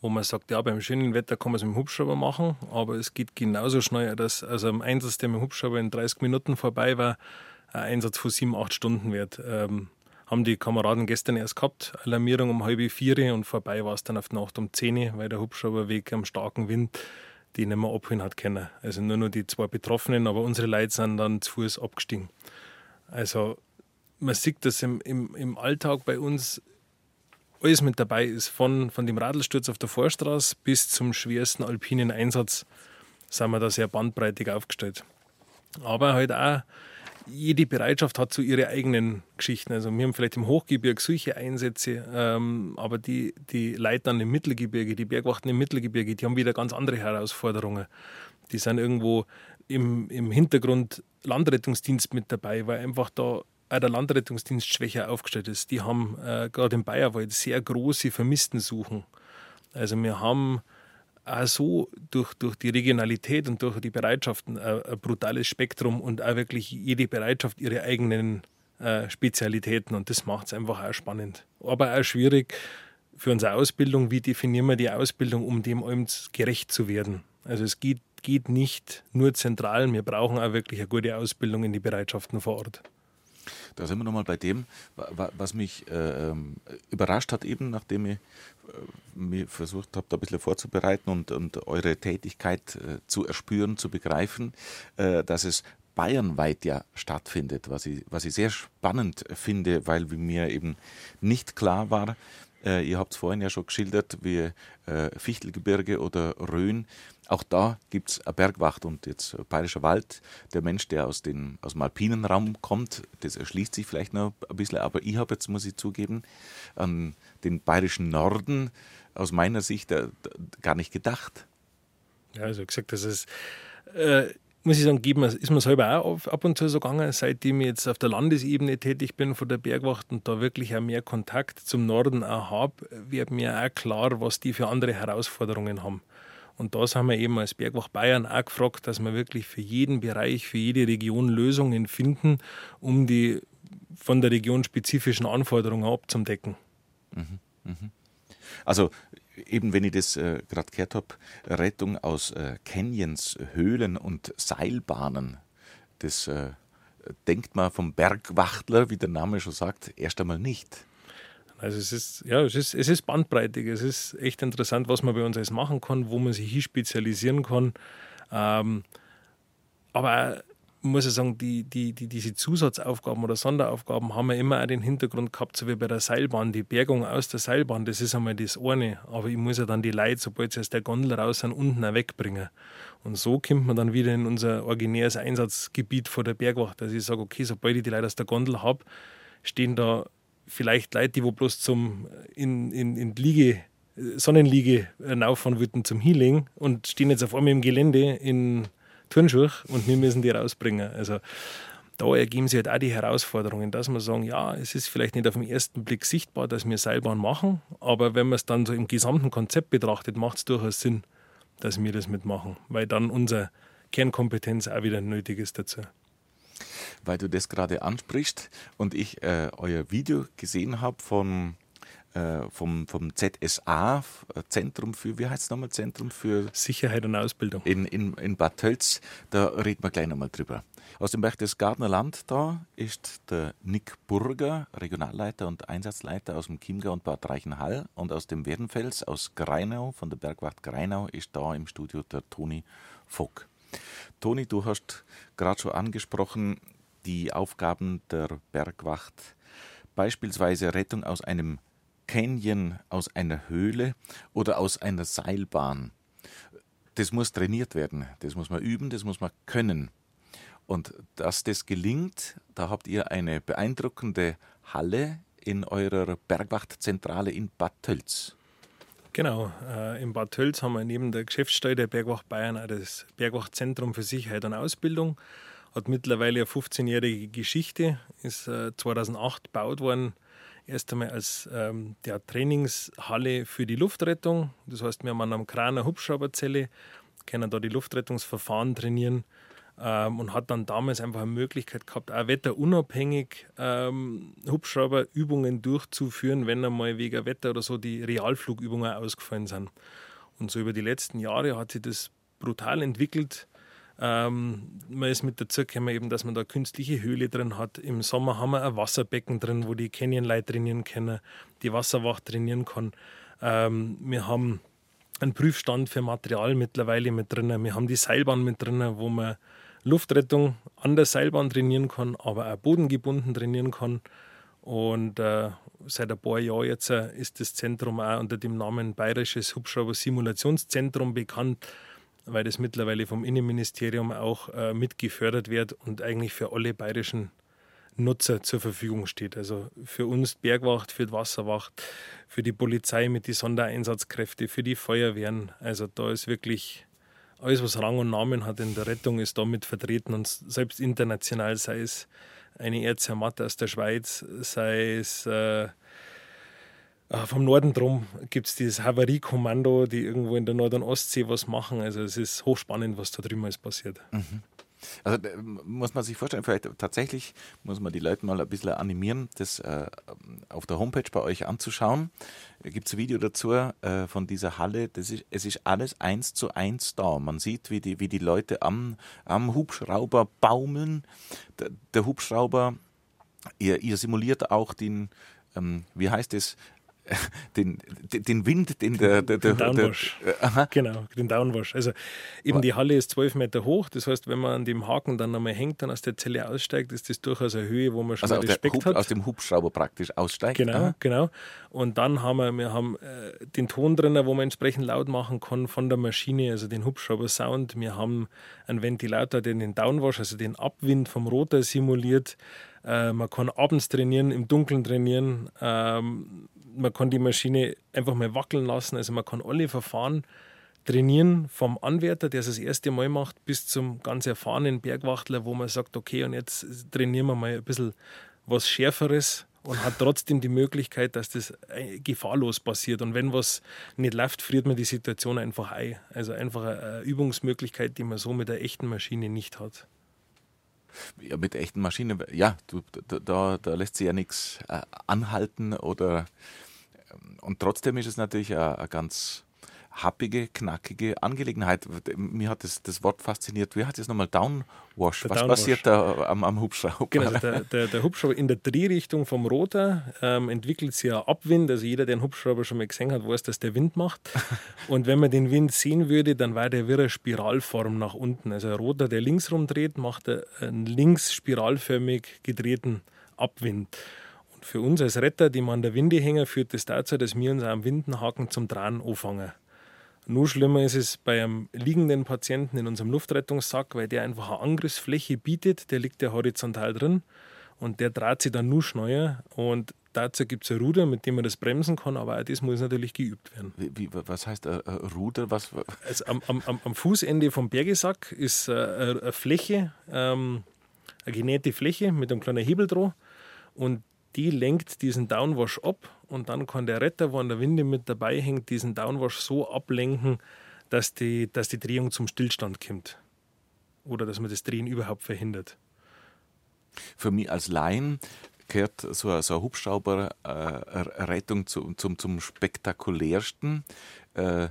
wo man sagt, ja, beim schönen Wetter kann man es mit dem Hubschrauber machen, aber es geht genauso schnell, dass also ein Einsatz, der mit dem Hubschrauber in 30 Minuten vorbei war, ein Einsatz von sieben, acht Stunden wird. Ähm, haben die Kameraden gestern erst gehabt, Alarmierung um halb vier und vorbei war es dann auf die Nacht um zehn, weil der Hubschrauber wegen am starken Wind die nicht mehr abholen hat können. Also nur noch die zwei Betroffenen, aber unsere Leute sind dann zu Fuß abgestiegen. Also man sieht, dass im, im, im Alltag bei uns alles mit dabei ist, von, von dem Radlsturz auf der Vorstraße bis zum schwersten alpinen Einsatz sind wir da sehr bandbreitig aufgestellt. Aber halt auch jede Bereitschaft hat so ihre eigenen Geschichten. Also wir haben vielleicht im Hochgebirge solche Einsätze, ähm, aber die, die Leitern im Mittelgebirge, die Bergwachten im Mittelgebirge, die haben wieder ganz andere Herausforderungen. Die sind irgendwo im, im Hintergrund Landrettungsdienst mit dabei, weil einfach da auch der Landrettungsdienst schwächer aufgestellt ist. Die haben äh, gerade im Bayerwald sehr große Vermisstensuchen. Also wir haben auch so durch, durch die Regionalität und durch die Bereitschaften ein, brutales Spektrum und auch wirklich jede Bereitschaft ihre eigenen äh, Spezialitäten und das macht es einfach auch spannend. Aber auch schwierig für unsere Ausbildung, wie definieren wir die Ausbildung, um dem allem gerecht zu werden. Also es geht, geht nicht nur zentral, wir brauchen auch wirklich eine gute Ausbildung in die Bereitschaften vor Ort. Da sind wir nochmal bei dem, was mich äh, ähm, überrascht hat, eben nachdem ich äh, mir versucht habe, da ein bisschen vorzubereiten und, und eure Tätigkeit äh, zu erspüren, zu begreifen, äh, dass es bayernweit ja stattfindet, was ich, was ich sehr spannend finde, weil mir eben nicht klar war, äh, ihr habt es vorhin ja schon geschildert, wie äh, Fichtelgebirge oder Rhön. Auch da gibt es eine Bergwacht und jetzt Bayerischer Wald. Der Mensch, der aus, den, aus dem alpinen Raum kommt, das erschließt sich vielleicht noch ein bisschen, aber ich habe jetzt, muss ich zugeben, an den bayerischen Norden aus meiner Sicht äh, gar nicht gedacht. Ja, also gesagt, das ist. Muss ich sagen, ist mir selber auch ab und zu so gegangen, seitdem ich jetzt auf der Landesebene tätig bin von der Bergwacht und da wirklich auch mehr Kontakt zum Norden auch habe, wird mir auch klar, was die für andere Herausforderungen haben. Und das haben wir eben als Bergwacht Bayern auch gefragt, dass wir wirklich für jeden Bereich, für jede Region Lösungen finden, um die von der Region spezifischen Anforderungen abzudecken. Mhm, mhm. Also eben wenn ich das äh, gerade gehört habe, Rettung aus äh, Canyons, Höhlen und Seilbahnen, das äh, denkt man vom Bergwachtler, wie der Name schon sagt, erst einmal nicht. Also es ist, ja, es ist, es ist bandbreitig, es ist echt interessant, was man bei uns alles machen kann, wo man sich hier spezialisieren kann. Ähm, aber muss ich sagen, die, die, die, diese Zusatzaufgaben oder Sonderaufgaben haben wir immer auch den Hintergrund gehabt, so wie bei der Seilbahn. Die Bergung aus der Seilbahn, das ist einmal das eine. Aber ich muss ja dann die Leute, sobald sie aus der Gondel raus sind, unten auch wegbringen. Und so kommt man dann wieder in unser originäres Einsatzgebiet vor der Bergwacht. Also ich sage, okay, sobald ich die Leute aus der Gondel habe, stehen da vielleicht Leute, die wo bloß zum in, in, in Liege, Sonnenliege rauffahren wollten zum Healing und stehen jetzt auf einmal im Gelände in Turnschuhe und wir müssen die rausbringen. Also da ergeben sich halt auch die Herausforderungen, dass wir sagen, ja, es ist vielleicht nicht auf den ersten Blick sichtbar, dass wir Seilbahn machen, aber wenn man es dann so im gesamten Konzept betrachtet, macht es durchaus Sinn, dass wir das mitmachen, weil dann unsere Kernkompetenz auch wieder nötig ist dazu. Weil du das gerade ansprichst und ich äh, euer Video gesehen habe von vom, vom ZSA, Zentrum für, wie heißt es nochmal, Zentrum für Sicherheit und Ausbildung. In, in, in Bad Tölz, da reden wir gleich nochmal drüber. Aus dem Berchtesgadener Land da ist der Nick Burger, Regionalleiter und Einsatzleiter aus dem Chiemgau und Bad Reichenhall. Und aus dem Werdenfels, aus Greinau, von der Bergwacht Greinau, ist da im Studio der Toni Vogt. Toni, du hast gerade schon angesprochen, die Aufgaben der Bergwacht, beispielsweise Rettung aus einem Canyon, aus einer Höhle oder aus einer Seilbahn. Das muss trainiert werden, das muss man üben, das muss man können. Und dass das gelingt, da habt ihr eine beeindruckende Halle in eurer Bergwachtzentrale in Bad Tölz. Genau, äh, in Bad Tölz haben wir neben der Geschäftsstelle der Bergwacht Bayern auch das Bergwachtzentrum für Sicherheit und Ausbildung. Hat mittlerweile eine 15-jährige Geschichte, ist äh, 2008 gebaut worden, erst einmal als ähm, der Trainingshalle für die Luftrettung. Das heißt, wir haben an einem Kraner Hubschrauberzelle, können da die Luftrettungsverfahren trainieren ähm, und hat dann damals einfach eine Möglichkeit gehabt, auch wetterunabhängig ähm, Hubschrauberübungen durchzuführen, wenn einmal wegen Wetter oder so die Realflugübungen ausgefallen sind. Und so über die letzten Jahre hat sich das brutal entwickelt. Ähm, man ist mit dazu gekommen, eben, dass man da künstliche Höhle drin hat. Im Sommer haben wir ein Wasserbecken drin, wo die Canyon-Leute trainieren können, die Wasserwacht trainieren kann. Ähm, wir haben einen Prüfstand für Material mittlerweile mit drin. Wir haben die Seilbahn mit drin, wo man Luftrettung an der Seilbahn trainieren kann, aber auch bodengebunden trainieren kann. Und äh, seit ein paar Jahren jetzt äh, ist das Zentrum auch unter dem Namen Bayerisches Hubschrauber-Simulationszentrum bekannt, weil das mittlerweile vom Innenministerium auch äh, mitgefördert wird und eigentlich für alle bayerischen Nutzer zur Verfügung steht. Also für uns Bergwacht, für die Wasserwacht, für die Polizei mit den Sondereinsatzkräften, für die Feuerwehren. Also da ist wirklich alles, was Rang und Namen hat in der Rettung, ist damit vertreten und selbst international, sei es eine Erzermatte aus der Schweiz, sei es äh, vom Norden drum gibt es dieses Havariekommando, die irgendwo in der Nord- und Ostsee was machen. Also es ist hochspannend, was da drüben alles passiert. Mhm. Also muss man sich vorstellen, vielleicht tatsächlich muss man die Leute mal ein bisschen animieren, das äh, auf der Homepage bei euch anzuschauen. Da gibt es ein Video dazu äh, von dieser Halle. Das ist, es ist alles eins zu eins da. Man sieht, wie die, wie die Leute am, am Hubschrauber baumeln. Der, der Hubschrauber, ihr, ihr simuliert auch den, ähm, wie heißt es, den, den Wind, den der. der, der, den Downwash. Der, genau, den Downwash. Also eben die Halle ist zwölf Meter hoch. Das heißt, wenn man an dem Haken dann einmal hängt, dann aus der Zelle aussteigt, ist das durchaus eine Höhe, wo man schon also Respekt Hub, hat. Aus dem Hubschrauber praktisch aussteigt. Genau, Aha. genau. Und dann haben wir, wir haben äh, den Ton drin, wo man entsprechend laut machen kann von der Maschine, also den Hubschrauber-Sound. Wir haben einen Ventilator, der den Downwash, also den Abwind vom Rotor simuliert. Äh, man kann abends trainieren, im Dunkeln trainieren. Ähm, man kann die Maschine einfach mal wackeln lassen. Also man kann alle Verfahren trainieren, vom Anwärter, der es das erste Mal macht, bis zum ganz erfahrenen Bergwachtler, wo man sagt, okay, und jetzt trainieren wir mal ein bisschen was Schärferes und hat trotzdem die Möglichkeit, dass das äh, gefahrlos passiert. Und wenn was nicht läuft, friert man die Situation einfach ein. Also einfach eine Übungsmöglichkeit, die man so mit der echten Maschine nicht hat. Ja, mit echten Maschinen, ja, du, da, da lässt sich ja nichts äh, anhalten oder und trotzdem ist es natürlich eine, ganz happige, knackige Angelegenheit. Mir hat das, das Wort fasziniert. Wie hat es nochmal? Downwash. Der Was Downwash. passiert da am, am, Hubschrauber? Genau, der, der, der, Hubschrauber in der Drehrichtung vom Rotor ähm, entwickelt sich ja Abwind. Also jeder, der einen Hubschrauber schon mal gesehen hat, weiß, dass der Wind macht. Und wenn man den Wind sehen würde, dann war der eine Spiralform nach unten. Also ein Rotor, der links rumdreht, macht einen links spiralförmig gedrehten Abwind für uns als Retter, die man an der Winde hängen, führt das dazu, dass wir uns am Windenhaken zum Dran anfangen. Nur schlimmer ist es bei einem liegenden Patienten in unserem Luftrettungssack, weil der einfach eine Angriffsfläche bietet, der liegt ja horizontal drin und der dreht sich dann nur schneller und dazu gibt es ein Ruder, mit dem man das bremsen kann, aber auch das muss natürlich geübt werden. Wie, wie, was heißt ein Ruder? Was? Also am, am, am Fußende vom Bergesack ist eine, eine Fläche, ähm, eine genähte Fläche mit einem kleinen Hebel dran und die lenkt diesen Downwash ab und dann kann der Retter, wo an der Winde mit dabei hängt, diesen Downwash so ablenken, dass die, dass die Drehung zum Stillstand kommt. Oder dass man das Drehen überhaupt verhindert. Für mich als Laien gehört so, so eine Hubschrauberrettung äh, zu, zum, zum spektakulärsten. Äh,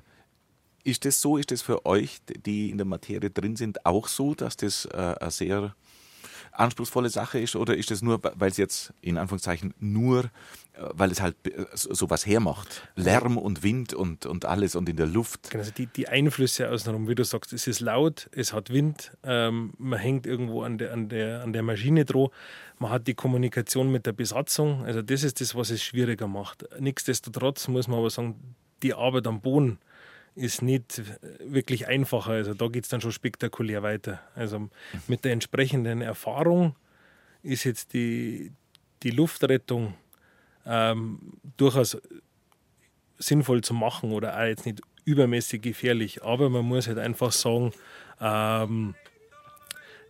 ist das so? Ist das für euch, die in der Materie drin sind, auch so, dass das äh, sehr anspruchsvolle Sache ist oder ist es nur, weil es jetzt in Anführungszeichen nur, äh, weil es halt äh, sowas hermacht? Lärm und Wind und, und alles und in der Luft. Genau, also die, die Einflüsse außenrum, wie du sagst, es ist laut, es hat Wind, ähm, man hängt irgendwo an der, an, der, an der Maschine dran, man hat die Kommunikation mit der Besatzung, also das ist das, was es schwieriger macht. Nichtsdestotrotz muss man aber sagen, die Arbeit am Boden, ist nicht wirklich einfacher. Also da geht es dann schon spektakulär weiter. Also mit der entsprechenden Erfahrung ist jetzt die, die Luftrettung ähm, durchaus sinnvoll zu machen oder auch jetzt nicht übermäßig gefährlich. Aber man muss halt einfach sagen, ähm,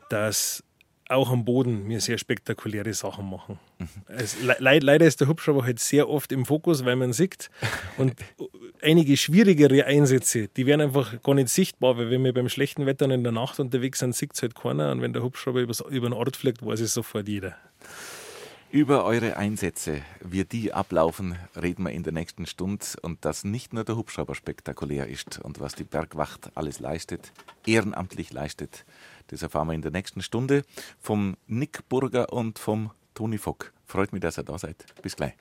dass auch am Boden mir sehr spektakuläre Sachen machen. Mhm. Es, le leider ist der Hubschrauber halt sehr oft im Fokus, weil man sieht. Und einige schwierigere Einsätze, die werden einfach gar nicht sichtbar, weil wenn wir beim schlechten Wetter in der Nacht unterwegs sind, sieht es halt keiner. Und wenn der Hubschrauber über, den Ort fliegt, weiß es sofort jeder. Über eure Einsätze, wie die ablaufen, reden wir in der nächsten Stunde. Und dass nicht nur der Hubschrauber spektakulär ist und was die Bergwacht alles leistet, ehrenamtlich leistet, das erfahren wir in der nächsten Stunde vom Nick Burger und vom Toni Fock. Freut mich, dass ihr da seid. Bis gleich.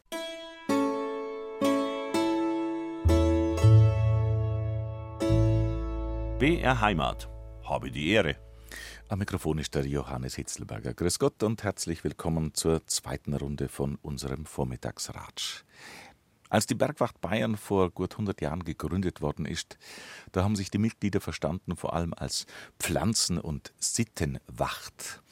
BR Heimat. Habe die Ehre. Am Mikrofon ist der Johannes Hitzelberger. Grüß Gott und herzlich willkommen zur zweiten Runde von unserem Vormittagsratsch. Als die Bergwacht Bayern vor gut 100 Jahren gegründet worden ist, da haben sich die Mitglieder verstanden vor allem als Pflanzen- und Sittenwacht.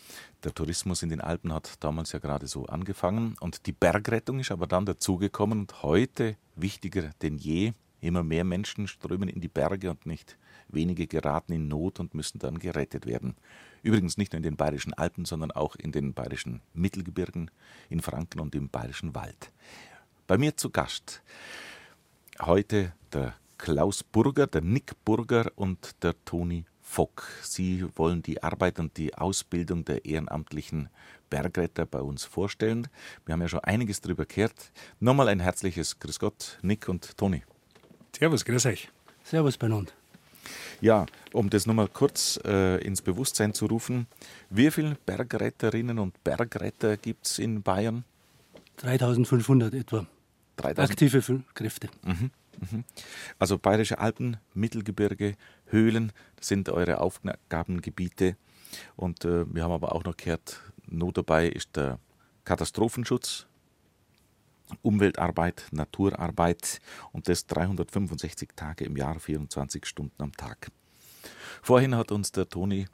Der Tourismus in den Alpen hat damals ja gerade so angefangen und die Bergrettung ist aber dann dazugekommen und heute wichtiger denn je. Immer mehr Menschen strömen in die Berge und nicht wenige geraten in Not und müssen dann gerettet werden. Übrigens nicht nur in den bayerischen Alpen, sondern auch in den bayerischen Mittelgebirgen, in Franken und im bayerischen Wald. Bei mir zu Gast heute der Klaus Burger, der Nick Burger und der Toni Fock. Sie wollen die Arbeit und die Ausbildung der ehrenamtlichen Bergretter bei uns vorstellen. Wir haben ja schon einiges darüber gehört. Nochmal ein herzliches Grüß Gott, Nick und Toni. Servus, grüß euch. Servus beieinander. Ja, um das nochmal kurz äh, ins Bewusstsein zu rufen, wie viele Bergretterinnen und Bergretter gibt es in Bayern? 3500 etwa. 3000? Aktive Kräfte. Mhm, mhm. Also Bayerische Alpen, Mittelgebirge, Höhlen sind eure Aufgabengebiete. Und äh, wir haben aber auch noch gehört, nur dabei ist der Katastrophenschutz, Umweltarbeit, Naturarbeit und das 365 Tage im Jahr, 24 Stunden am Tag. Vorhin hat uns der Toni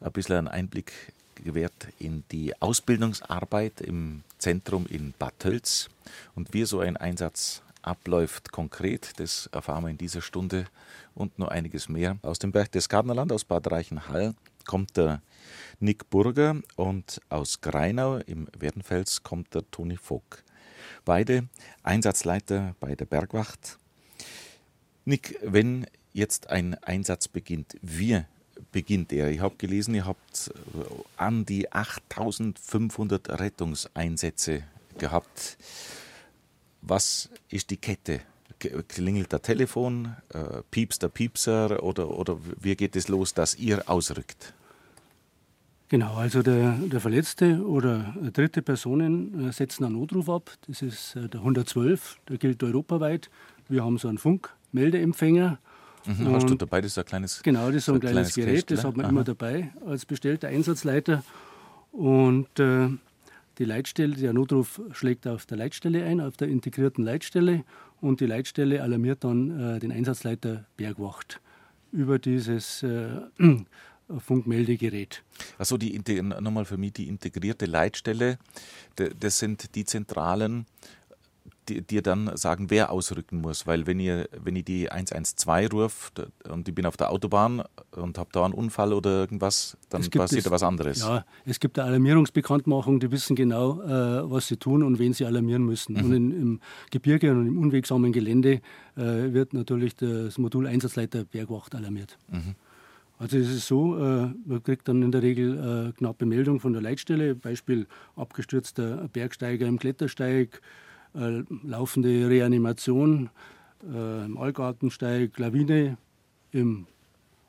ein bisschen einen Einblick gewährt in die Ausbildungsarbeit im Zentrum in Bad Tölz. Und wie so ein Einsatz abläuft konkret, das erfahren wir in dieser Stunde und noch einiges mehr. Aus dem Berchtesgadenerland, aus Bad Reichenhall, kommt der Nick Burger und aus Greinau im Werdenfels kommt der Toni Vogt. Beide Einsatzleiter bei der Bergwacht. Nick, wenn jetzt ein Einsatz beginnt, wie beginnt er? Ich habe gelesen, ihr habt äh, an die 8500 Rettungseinsätze gehabt. Was ist die Kette? Klingelt der Telefon, äh, piepst der Piepser oder, oder wie geht es los, dass ihr ausrückt? Genau, also der, der Verletzte oder dritte Personen äh, setzen einen Notruf ab. Das ist äh, der 112, der gilt europaweit. Wir haben so einen Funkmeldeempfänger. Mhm, hast du dabei, das ist ein kleines Genau, das ist so ein, kleines, kleines Gerät, das hat man Aha. immer dabei als bestellter Einsatzleiter. Und äh, die Leitstelle, der Notruf schlägt auf der Leitstelle ein, auf der integrierten Leitstelle. Und die Leitstelle alarmiert dann äh, den Einsatzleiter Bergwacht über dieses äh, Funkmeldegerät. Also nochmal für mich die integrierte Leitstelle, das sind die Zentralen, dir dann sagen, wer ausrücken muss. Weil wenn ihr, wenn ich die 112 ruft und ich bin auf der Autobahn und habe da einen Unfall oder irgendwas, dann passiert da was anderes. Ja, es gibt eine Alarmierungsbekanntmachung, die wissen genau, äh, was sie tun und wen sie alarmieren müssen. Mhm. Und in, im Gebirge und im unwegsamen Gelände äh, wird natürlich das Modul Einsatzleiter Bergwacht alarmiert. Mhm. Also es ist so, äh, man kriegt dann in der Regel äh, knappe Meldung von der Leitstelle, Beispiel abgestürzter Bergsteiger im Klettersteig, äh, laufende Reanimation im Allgartensteig, Lawine im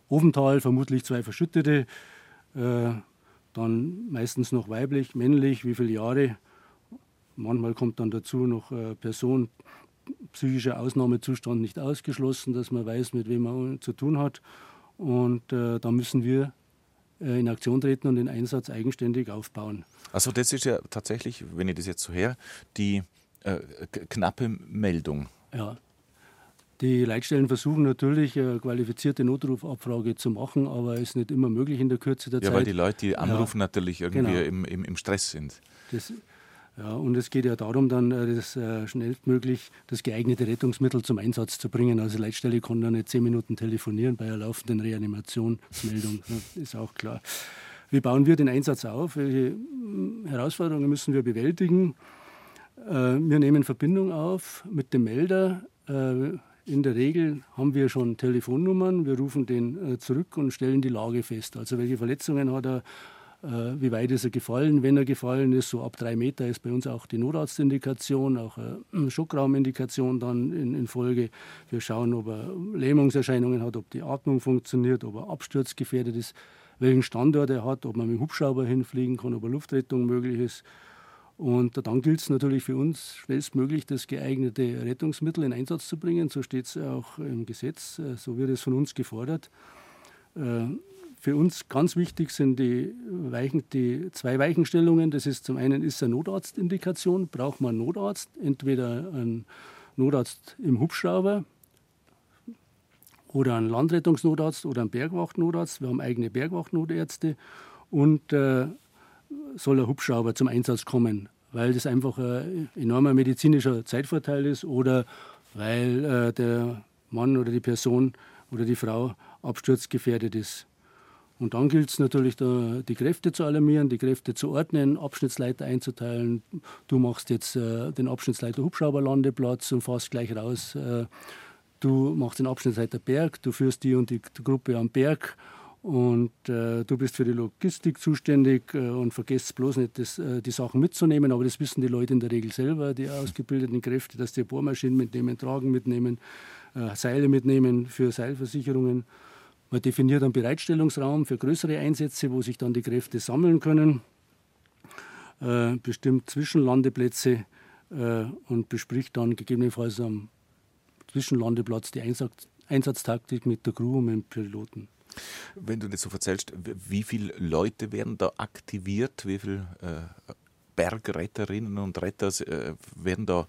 Ofental, vermutlich zwei Verschüttete, dann meistens noch weiblich, männlich, wie viele Jahre. Manchmal kommt dann dazu noch Person, psychischer Ausnahmezustand nicht ausgeschlossen, dass man weiß, mit wem man zu tun hat. Und äh, da müssen wir äh, in Aktion treten und den Einsatz eigenständig aufbauen. Also das ist ja tatsächlich, wenn ich das jetzt so her, die äh, knappe Meldung. Ja. Die Leitstellen versuchen natürlich, eine qualifizierte Notrufabfrage zu machen, aber es ist nicht immer möglich in der Kürze der ja, Zeit. Ja, weil die Leute, die anrufen, ja, natürlich irgendwie genau. im, im, im Stress sind. Das, ja, und es geht ja darum, dann äh, das, äh, schnellstmöglich das geeignete Rettungsmittel zum Einsatz zu bringen. Also Leitstelle kann dann nicht zehn Minuten telefonieren bei einer laufenden Reanimationsmeldung, ist auch klar. Wie bauen wir den Einsatz auf? Welche hm, Herausforderungen müssen wir bewältigen? Äh, wir nehmen Verbindung auf mit dem Melder. In der Regel haben wir schon Telefonnummern. Wir rufen den zurück und stellen die Lage fest. Also welche Verletzungen hat er, wie weit ist er gefallen, wenn er gefallen ist. So ab drei Meter ist bei uns auch die Notarztindikation, auch eine Schockraumindikation dann in, in, Folge. Wir schauen, ob er Lähmungserscheinungen hat, ob die Atmung funktioniert, ob er absturzgefährdet ist, welchen Standort er hat, ob man mit dem Hubschrauber hinfliegen kann, ob er Luftrettung möglich ist. Und dann gilt es natürlich für uns, schnellstmöglich das geeignete Rettungsmittel in Einsatz zu bringen. So steht es auch im Gesetz, äh, so wird es von uns gefordert. Für uns ganz wichtig sind die, Weichen, die zwei Weichenstellungen. Das ist zum einen ist eine Notarztindikation. Braucht man einen Notarzt, entweder einen Notarzt im Hubschrauber oder einen Landrettungsnotarzt oder einen Bergwachtnotarzt. Wir haben eigene Bergwachtnotärzte und äh, soll ein Hubschrauber zum Einsatz kommen, weil das einfach ein enormer medizinischer Zeitvorteil ist oder weil äh, der Mann oder die Person oder die Frau absturzgefährdet ist. Und dann gilt es natürlich, da die Kräfte zu alarmieren, die Kräfte zu ordnen, Abschnittsleiter einzuteilen. Du machst jetzt äh, den Abschnittsleiter Hubschrauberlandeplatz und fährst gleich raus. Äh, du machst den Abschnittsleiter Berg, du führst die und die, Gruppe am Berg und äh, du bist für die Logistik zuständig äh, und vergesst bloß nicht, das, äh, die Sachen mitzunehmen. Aber das wissen die Leute in der Regel selber, die ausgebildeten Kräfte, dass die Bohrmaschinen mitnehmen, Tragen mitnehmen, äh, Seile mitnehmen für Seilversicherungen. Man definiert einen Bereitstellungsraum für größere Einsätze, wo sich dann die Kräfte sammeln können, äh, bestimmt Zwischenlandeplätze äh, und bespricht dann gegebenenfalls am Zwischenlandeplatz die Einsatz Einsatztaktik mit der Crew und mit dem Piloten. Wenn du das so erzählst, wie viele Leute werden da aktiviert? Wie viele äh, Bergretterinnen und Retter äh, werden da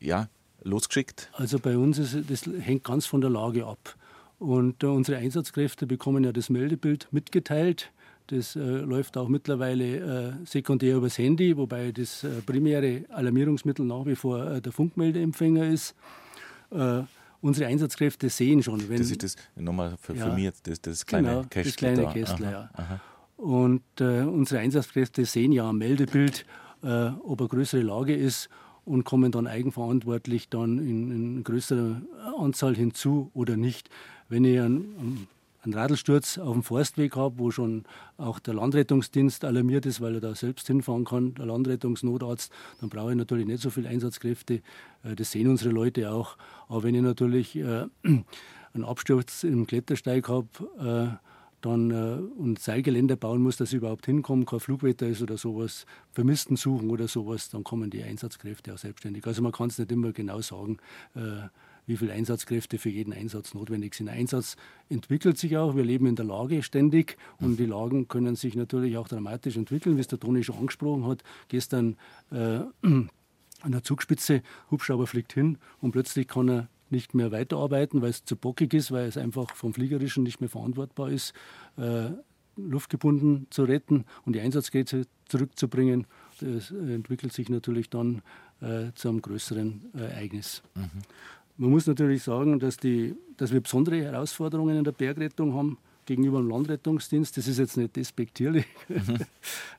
ja, losgeschickt? Also bei uns ist das hängt ganz von der Lage ab. Und äh, unsere Einsatzkräfte bekommen ja das Meldebild mitgeteilt. Das äh, läuft auch mittlerweile äh, sekundär übers Handy, wobei das äh, primäre Alarmierungsmittel nach wie vor äh, der Funkmeldeempfänger ist. Äh, unsere Einsatzkräfte sehen schon, wenn. Das ist das, nochmal für, ja, für mich, das, das kleine genau, Kästler. Das kleine da. Kästler, ja. Aha. Und unsere Einsatzkräfte sehen ja am Meldebild, ob eine größere Lage ist und kommen dann eigenverantwortlich dann in, in größerer Anzahl hinzu oder nicht. Wenn ich einen, einen Radlsturz auf dem Forstweg habe, wo schon auch der Landrettungsdienst alarmiert ist, weil er da selbst hinfahren kann, der Landrettungsnotarzt, dann brauche ich natürlich nicht so viele Einsatzkräfte. Äh, das sehen unsere Leute auch. Aber wenn ich natürlich äh, einen Absturz im Klettersteig habe, äh, dann äh, und Seilgeländer bauen muss, dass ich überhaupt hinkomme, kein Flugwetter ist oder sowas, Vermissten suchen oder sowas, dann kommen die Einsatzkräfte auch selbstständig. Also man kann es nicht immer genau sagen, äh, wie viele Einsatzkräfte für jeden Einsatz notwendig sind. Der Einsatz entwickelt sich auch. Wir leben in der Lage ständig und die Lagen können sich natürlich auch dramatisch entwickeln, wie es der Toni schon angesprochen hat. Gestern äh, an der Zugspitze, Hubschrauber fliegt hin und plötzlich kann er nicht mehr weiterarbeiten, weil es zu bockig ist, weil es einfach vom Fliegerischen nicht mehr verantwortbar ist. Äh, luftgebunden zu retten und die Einsatzgeräte zurückzubringen. Das entwickelt sich natürlich dann äh, zu einem größeren äh, Ereignis. Mhm. Man muss natürlich sagen, dass, die, dass wir besondere Herausforderungen in der Bergrettung haben gegenüber dem Landrettungsdienst. Das ist jetzt nicht despektierlich. Mhm.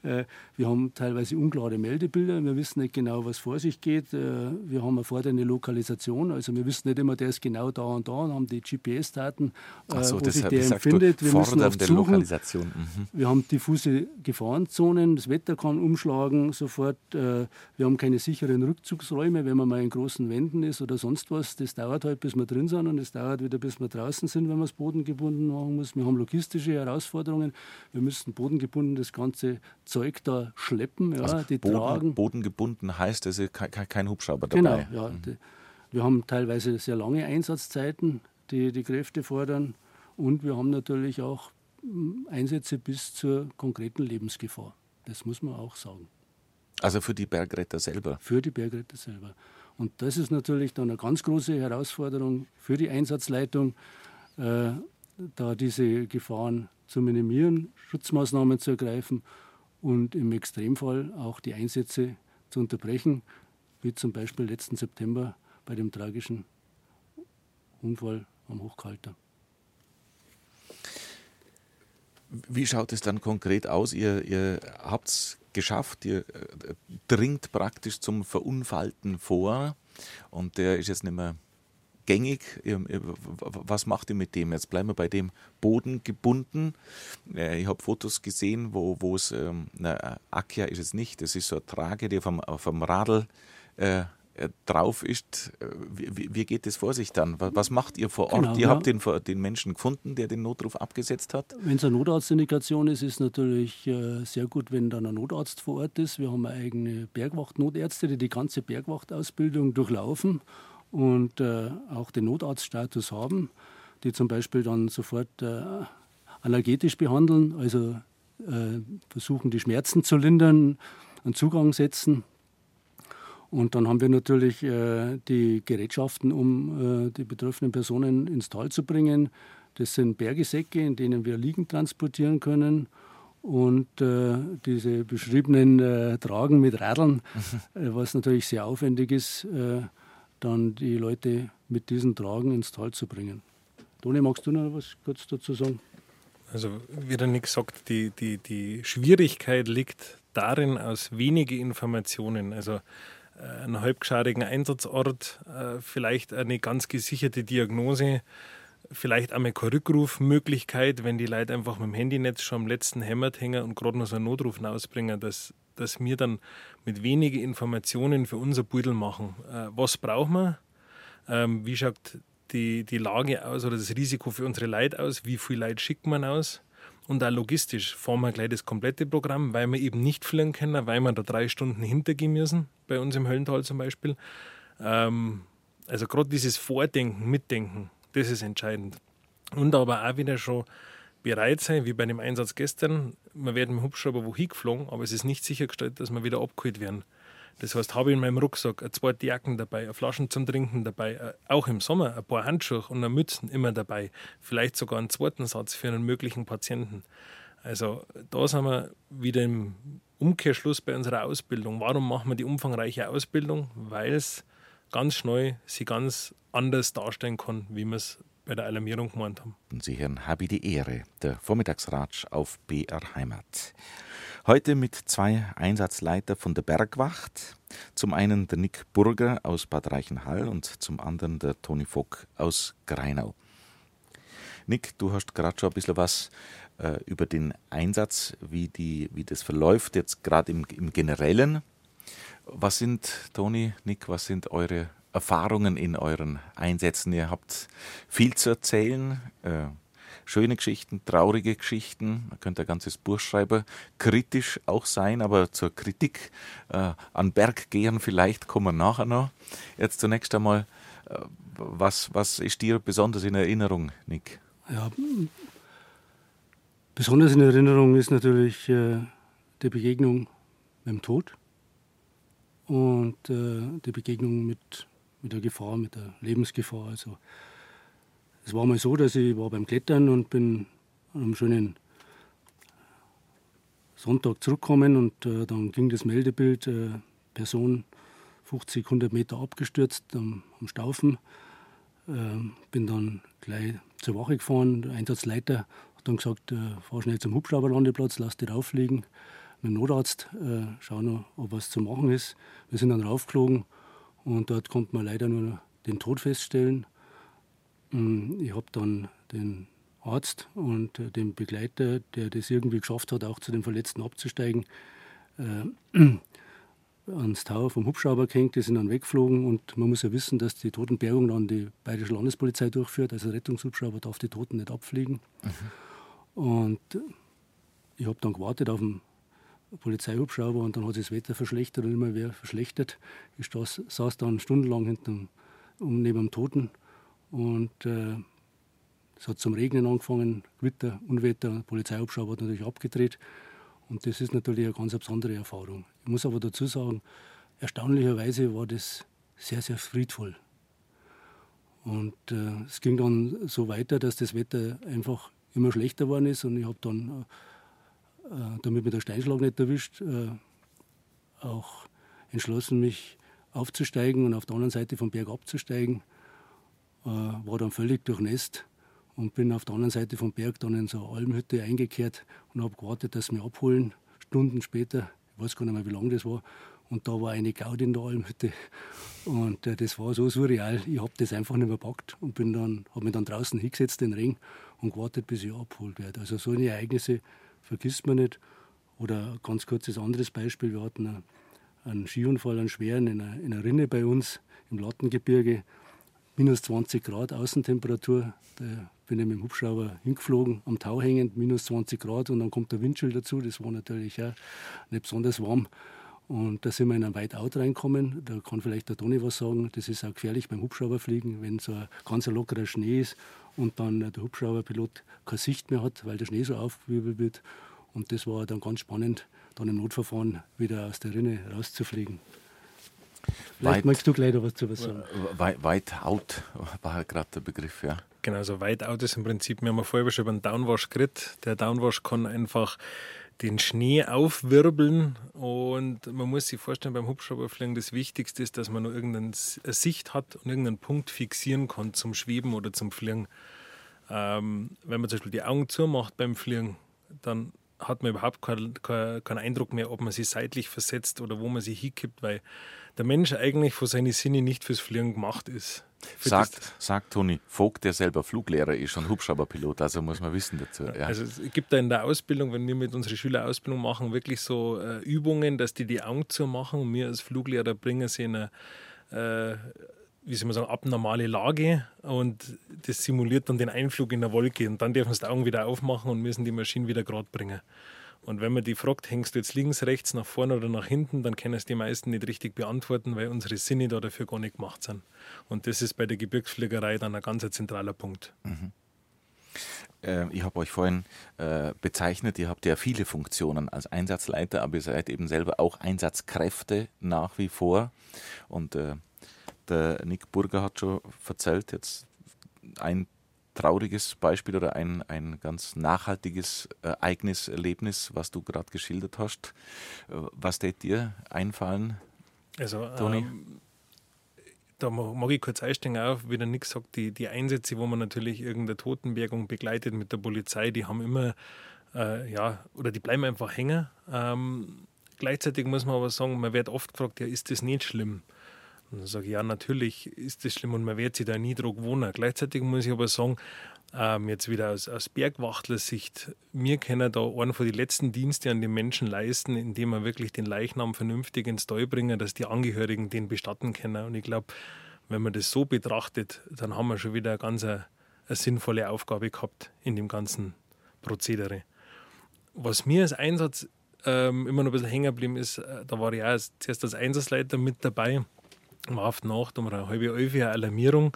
Äh, wir haben teilweise unklare Meldebilder. Wir wissen nicht genau, was vor sich geht. Äh, wir haben eine fordernde Lokalisation. Also wir wissen nicht immer, der ist genau da und da und haben die GPS-Daten, äh, so, wo sich der empfindet. Wir müssen oft suchen. Mhm. Wir haben diffuse Gefahrenzonen. Das Wetter kann umschlagen sofort. Wir haben keine sicheren Rückzugsräume, wenn man mal in großen Wänden ist oder sonst was. Das dauert halt, bis wir drin sind und es dauert wieder, bis wir draußen sind, wenn man es bodengebunden machen muss. Wir haben logistische Herausforderungen. Wir müssen bodengebunden das ganze Zeug da schleppen, ja, also die Boden, tragen. Bodengebunden heißt also kein, kein Hubschrauber dabei. Genau, ja. Mhm. Die, wir haben teilweise sehr lange Einsatzzeiten, die die Kräfte fordern. Und wir haben natürlich auch hm, Einsätze bis zur konkreten Lebensgefahr. Das muss man auch sagen. Also für die Bergretter selber? Für die Bergretter selber. Und das ist natürlich dann eine ganz große Herausforderung für die Einsatzleitung, äh, da diese Gefahren zu minimieren, Schutzmaßnahmen zu ergreifen und im Extremfall auch die Einsätze zu unterbrechen, wie zum Beispiel letzten September bei dem tragischen Unfall am Hochkalter. Wie schaut es dann konkret aus? Ihr, ihr habt es geschafft, ihr äh, dringt praktisch zum Verunfallten vor und der ist jetzt nicht mehr gängig. Was macht ihr mit dem? Jetzt bleiben wir bei dem Boden gebunden. Äh, ich habe Fotos gesehen, wo, es, ähm, na, Akia ist es nicht, das ist so eine Trage, die vom, vom Radl äh, äh drauf ist. Äh, wie, wie, geht das vor sich dann? Was macht ihr vor Ort? Genau, ihr ja. habt den, den Menschen gefunden, der den Notruf abgesetzt hat? Wenn es eine Notarztindikation ist, ist es natürlich äh, sehr gut, wenn dann ein Notarzt vor Ort ist. Wir haben eigene Bergwacht-Notärzte, die die ganze Bergwachtausbildung durchlaufen und äh, auch den Notarztstatus haben, die zum Beispiel dann sofort äh, analgetisch behandeln, also äh, versuchen die Schmerzen zu lindern, einen Zugang setzen. Und dann haben wir natürlich äh, die Gerätschaften, um äh, die betroffenen Personen ins Tal zu bringen. Das sind Bergesäcke, in denen wir liegend transportieren können und äh, diese beschriebenen äh, Tragen mit Radeln, was natürlich sehr aufwendig ist, dann die Leute mit diesen Tragen ins Tal zu bringen. Toni, magst du noch was kurz dazu sagen? Also, wie der Nick sagt, die, die, die Schwierigkeit liegt darin, aus wenigen Informationen, also äh, einen halbgeschadigen Einsatzort, äh, vielleicht eine ganz gesicherte Diagnose, vielleicht einmal keine Rückrufmöglichkeit, wenn die Leute einfach mit dem Handynetz schon am letzten Hämmert hängen und gerade noch so einen Notruf ausbringen, dass, dass wir dann mit wenigen Informationen für unser Pudel machen. Äh, was brauchen wir? Ähm, wie schaut die, die Lage aus oder das Risiko für unsere Leute aus? Wie viel Leute schickt man aus? Und auch logistisch fahren wir gleich das komplette Programm, weil wir eben nicht fliegen können, weil wir da drei Stunden hintergehen müssen, bei uns im Höllental zum Beispiel. Ähm, also gerade dieses Vordenken, Mitdenken, das ist entscheidend. Und aber auch wieder schon bereit sein, wie bei dem Einsatz gestern. Wir werden mit dem Hubschrauber wohin geflogen, aber es ist nicht sichergestellt, dass wir wieder abgeholt werden. Das heißt, habe ich in meinem Rucksack eine zweite Jacken dabei, Flaschen zum Trinken dabei, äh, auch im Sommer ein paar Handschuhe und eine Mützen immer dabei. Vielleicht sogar einen zweiten Satz für einen möglichen Patienten. Also da sind wir wieder im Umkehrschluss bei unserer Ausbildung. Warum machen wir die umfangreiche Ausbildung? Weil es ganz schnell sie ganz anders darstellen kann, wie wir es bei der Alarmierung gemeint haben. Und Sie hören Habe die Ehre, der Vormittagsratsch auf BR Heimat. Heute mit zwei Einsatzleiter von der Bergwacht. Zum einen der Nick Burger aus Bad Reichenhall und zum anderen der Toni Fock aus Greinau. Nick, du hast gerade schon ein bisschen was äh, über den Einsatz, wie, die, wie das verläuft, jetzt gerade im, im Generellen. Was sind, Toni, Nick, was sind eure Erfahrungen in euren Einsätzen? Ihr habt viel zu erzählen. Äh, schöne Geschichten, traurige Geschichten. Man könnte ein ganzes Buch schreiben. Kritisch auch sein, aber zur Kritik äh, an Berggehern vielleicht kommen wir nachher noch. Jetzt zunächst einmal, äh, was, was ist dir besonders in Erinnerung, Nick? Ja, besonders in Erinnerung ist natürlich äh, die Begegnung mit dem Tod und äh, die Begegnung mit mit der Gefahr, mit der Lebensgefahr. Also es war mal so, dass ich war beim Klettern und bin an einem schönen Sonntag zurückgekommen und äh, dann ging das Meldebild, äh, Person 50, 100 Meter abgestürzt am, am Staufen. Ähm, bin dann gleich zur Wache gefahren. Der Einsatzleiter hat dann gesagt, äh, fahr schnell zum Hubschrauberlandeplatz, lass dich rauffliegen. Mit dem Notarzt äh, noch, ob was zu machen ist. Wir sind dann raufgeflogen und dort konnte man leider nur den Tod feststellen. Ähm, ich habe dann den Arzt und äh, den Begleiter, der das irgendwie geschafft hat, auch zu den Verletzten abzusteigen, äh, ans Tau vom Hubschrauber gehängt, die sind dann weggeflogen und man muss ja wissen, dass die Totenbergung dann die Bayerische Landespolizei durchführt, also Rettungshubschrauber darf die Toten nicht abfliegen. Mhm. Und ich habe dann gewartet auf den Polizeihubschrauber und dann hat sich das Wetter verschlechtert und immer mehr verschlechtert. Ich saß, saß dann stundenlang hinten um, neben dem Toten und äh, es hat zum Regnen angefangen, Gewitter, Unwetter, Polizeihubschrauber hat natürlich abgedreht und das ist natürlich eine ganz besondere Erfahrung. Ich muss aber dazu sagen, erstaunlicherweise war das sehr, sehr friedvoll. Und äh, es ging dann so weiter, dass das Wetter einfach immer schlechter geworden ist und ich habe dann, äh, damit mir der Steinschlag nicht erwischt, äh, auch entschlossen, mich aufzusteigen und auf der anderen Seite vom Berg abzusteigen. Äh, war dann völlig durchnässt und bin auf der anderen Seite vom Berg dann in so eine Almhütte eingekehrt und habe gewartet, dass sie mich abholen. Stunden später, ich weiß gar nicht mehr, wie lange das war, und da war eine Gaudi in der Almhütte. Und äh, das war so surreal. Ich habe das einfach nicht mehr gepackt und habe mich dann draußen hingesetzt, den Ring, und gewartet, bis ich abgeholt werde. Also so eine Ereignisse vergisst man nicht. Oder ganz kurzes anderes Beispiel, wir hatten einen, Skiunfall, einen schweren, in einer, in einer Rinne bei uns im Lattengebirge minus 20 Grad Außentemperatur. Da bin ich mit dem Hubschrauber hingeflogen, am Tau hängend, minus 20 Grad und dann kommt der Windchill dazu. Das war natürlich auch nicht besonders warm. Und da sind wir in ein Whiteout reinkommen. Da kann vielleicht der Toni was sagen. Das ist auch gefährlich beim Hubschrauberfliegen, wenn so ein ganz lockerer Schnee ist und dann der Hubschrauberpilot keine Sicht mehr hat, weil der Schnee so aufgewirbelt wird. Und das war dann ganz spannend, dann im Notverfahren wieder aus der Rinne rauszufliegen. Vielleicht weit, magst du gleich noch was zu was sagen. Weit, weit out war gerade der Begriff, ja. Genau, so weit out ist im Prinzip, wir haben vorher schon über den Downwash geredet. Der Downwash kann einfach den Schnee aufwirbeln und man muss sich vorstellen, beim Hubschrauberfliegen das Wichtigste ist, dass man nur irgendeine Sicht hat und irgendeinen Punkt fixieren kann zum Schweben oder zum Fliegen. Ähm, wenn man zum Beispiel die Augen zumacht beim Fliegen, dann hat man überhaupt keinen kein, kein Eindruck mehr, ob man sich seitlich versetzt oder wo man sich hinkippt, weil der Mensch eigentlich von seinen Sinnen nicht fürs Fliegen gemacht ist. Sagt, sagt Toni Vogt, der selber Fluglehrer ist und Hubschrauberpilot, also muss man wissen dazu. Ja. Also es gibt da in der Ausbildung, wenn wir mit unseren Schülern Ausbildung machen, wirklich so äh, Übungen, dass die die Augen zu machen und wir als Fluglehrer bringen sie in eine, äh, wie soll man sagen, abnormale Lage und das simuliert dann den Einflug in der Wolke und dann dürfen sie die Augen wieder aufmachen und müssen die Maschine wieder gerade bringen. Und wenn man die fragt, hängst du jetzt links, rechts, nach vorne oder nach hinten, dann können es die meisten nicht richtig beantworten, weil unsere Sinne da dafür gar nicht gemacht sind. Und das ist bei der Gebirgsfliegerei dann ein ganz zentraler Punkt. Mhm. Äh, ich habe euch vorhin äh, bezeichnet, ihr habt ja viele Funktionen als Einsatzleiter, aber ihr seid eben selber auch Einsatzkräfte nach wie vor. Und äh, der Nick Burger hat schon erzählt, jetzt ein trauriges Beispiel oder ein, ein ganz nachhaltiges Ereignis, Erlebnis, was du gerade geschildert hast. Äh, was tät dir einfallen, also, Toni? Ähm, da mag ich kurz einsteigen auf, wie der Nick sagt, die, die Einsätze, wo man natürlich irgendeine Totenbergung begleitet mit der Polizei, die haben immer, äh, ja, oder die bleiben einfach hängen. Ähm, gleichzeitig muss man aber sagen, man wird oft gefragt, ja, ist das nicht schlimm? Und dann sage ich, ja, natürlich ist das schlimm und man wird sich da nie drauf wohnen. Gleichzeitig muss ich aber sagen, ähm, jetzt wieder aus, aus Bergwachtler-Sicht, wir können da einen von den letzten Dienste an den Menschen leisten, indem wir wirklich den Leichnam vernünftig ins Stall bringen, dass die Angehörigen den bestatten können. Und ich glaube, wenn man das so betrachtet, dann haben wir schon wieder eine ganz eine, eine sinnvolle Aufgabe gehabt in dem ganzen Prozedere. Was mir als Einsatz ähm, immer noch ein bisschen hängen geblieben ist, äh, da war ich auch zuerst als Einsatzleiter mit dabei auf die Nacht um eine halbe Elf eine Alarmierung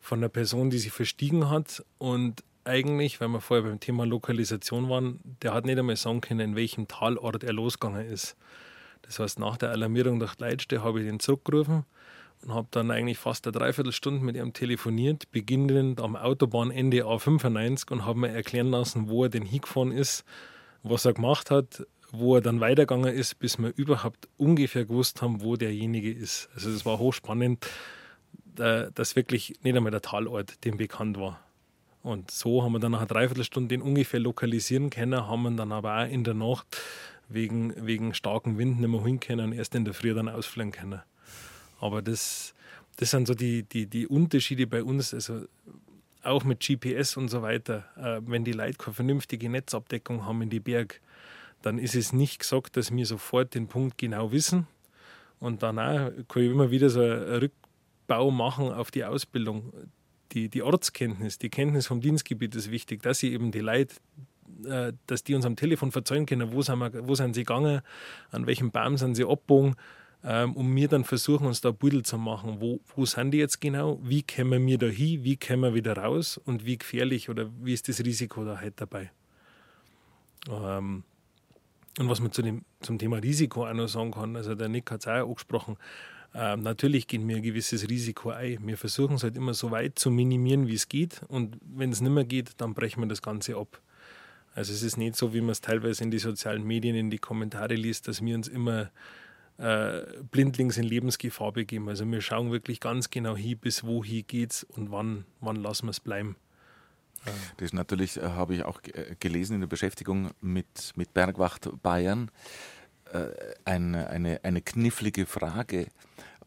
von einer Person, die sich verstiegen hat. Und eigentlich, weil wir vorher beim Thema Lokalisation waren, der hat nicht einmal sagen können, in welchem Talort er losgegangen ist. Das heißt, nach der Alarmierung durch die Leitstelle habe ich den zurückgerufen und habe dann eigentlich fast eine Dreiviertelstunde mit ihm telefoniert, beginnend am Autobahnende A95 und habe mir erklären lassen, wo er denn hingefahren ist, was er gemacht hat, wo er dann weitergegangen ist, bis wir überhaupt ungefähr gewusst haben, wo derjenige ist. Also das war hochspannend, dass wirklich nicht einmal der Talort dem bekannt war. Und so haben wir dann nach einer Dreiviertelstunde den ungefähr lokalisieren können, haben wir dann aber auch in der Nacht wegen, wegen starken Wind nicht mehr hin können und erst in der Früh dann ausfliegen können. Aber das, das sind so die, die, die Unterschiede bei uns, also auch mit GPS und so weiter. Äh, wenn die Leute keine vernünftige Netzabdeckung haben in die Berg, dann ist es nicht gesagt, dass wir sofort den Punkt genau wissen. Und danach kann ich immer wieder so einen Rückbau machen auf die Ausbildung. Die, die Ortskenntnis, die Kenntnis vom Dienstgebiet ist wichtig, dass sie eben die Leute, äh, dass die uns am Telefon verzeihen können, wo sind, wir, wo sind sie gegangen, an welchem Baum sind sie abgebogen ähm, und wir dann versuchen, uns da Büdel zu machen. Wo, wo sind die jetzt genau? Wie kommen wir da hin? Wie kommen wir wieder raus? Und wie gefährlich oder wie ist das Risiko da halt dabei? Ähm, und was man zu dem, zum Thema Risiko auch noch sagen kann, also der Nick hat es auch angesprochen, ähm, natürlich gehen wir ein gewisses Risiko ein. Wir versuchen es halt immer so weit zu minimieren, wie es geht. Und wenn es nicht mehr geht, dann brechen wir das Ganze ab. Also es ist nicht so, wie man es teilweise in die sozialen Medien, in die Kommentare liest, dass wir uns immer äh, blindlings in Lebensgefahr begeben. Also wir schauen wirklich ganz genau hin, bis wohin es und wann, wann lassen wir es bleiben. Das natürlich, äh, habe ich auch äh, gelesen in der Beschäftigung mit, mit Bergwacht Bayern, äh, eine, eine, eine knifflige Frage,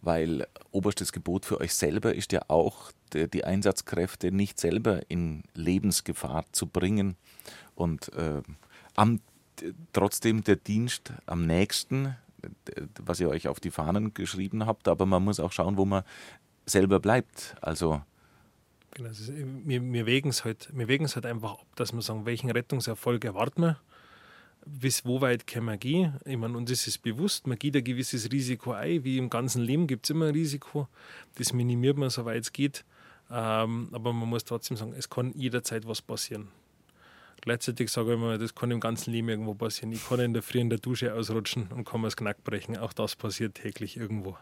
weil oberstes Gebot für euch selber ist ja auch, die Einsatzkräfte nicht selber in Lebensgefahr zu bringen und äh, am, trotzdem der Dienst am nächsten was ihr euch auf die Fahnen geschrieben habt, aber man muss auch schauen, wo man selber bleibt. Also Genau, ist, wir, wir wägen es halt, halt einfach ab, dass wir sagen, welchen Rettungserfolg erwarten wir, bis wo weit können wir gehen. Ich meine, uns ist es bewusst, man geht ein gewisses Risiko ein, wie im ganzen Leben gibt es immer ein Risiko, das minimiert man, soweit es geht. Ähm, aber man muss trotzdem sagen, es kann jederzeit was passieren. Gleichzeitig sage ich immer, das kann im ganzen Leben irgendwo passieren. Ich kann in der Früh in der Dusche ausrutschen und kann mir das Knack brechen. Auch das passiert täglich irgendwo.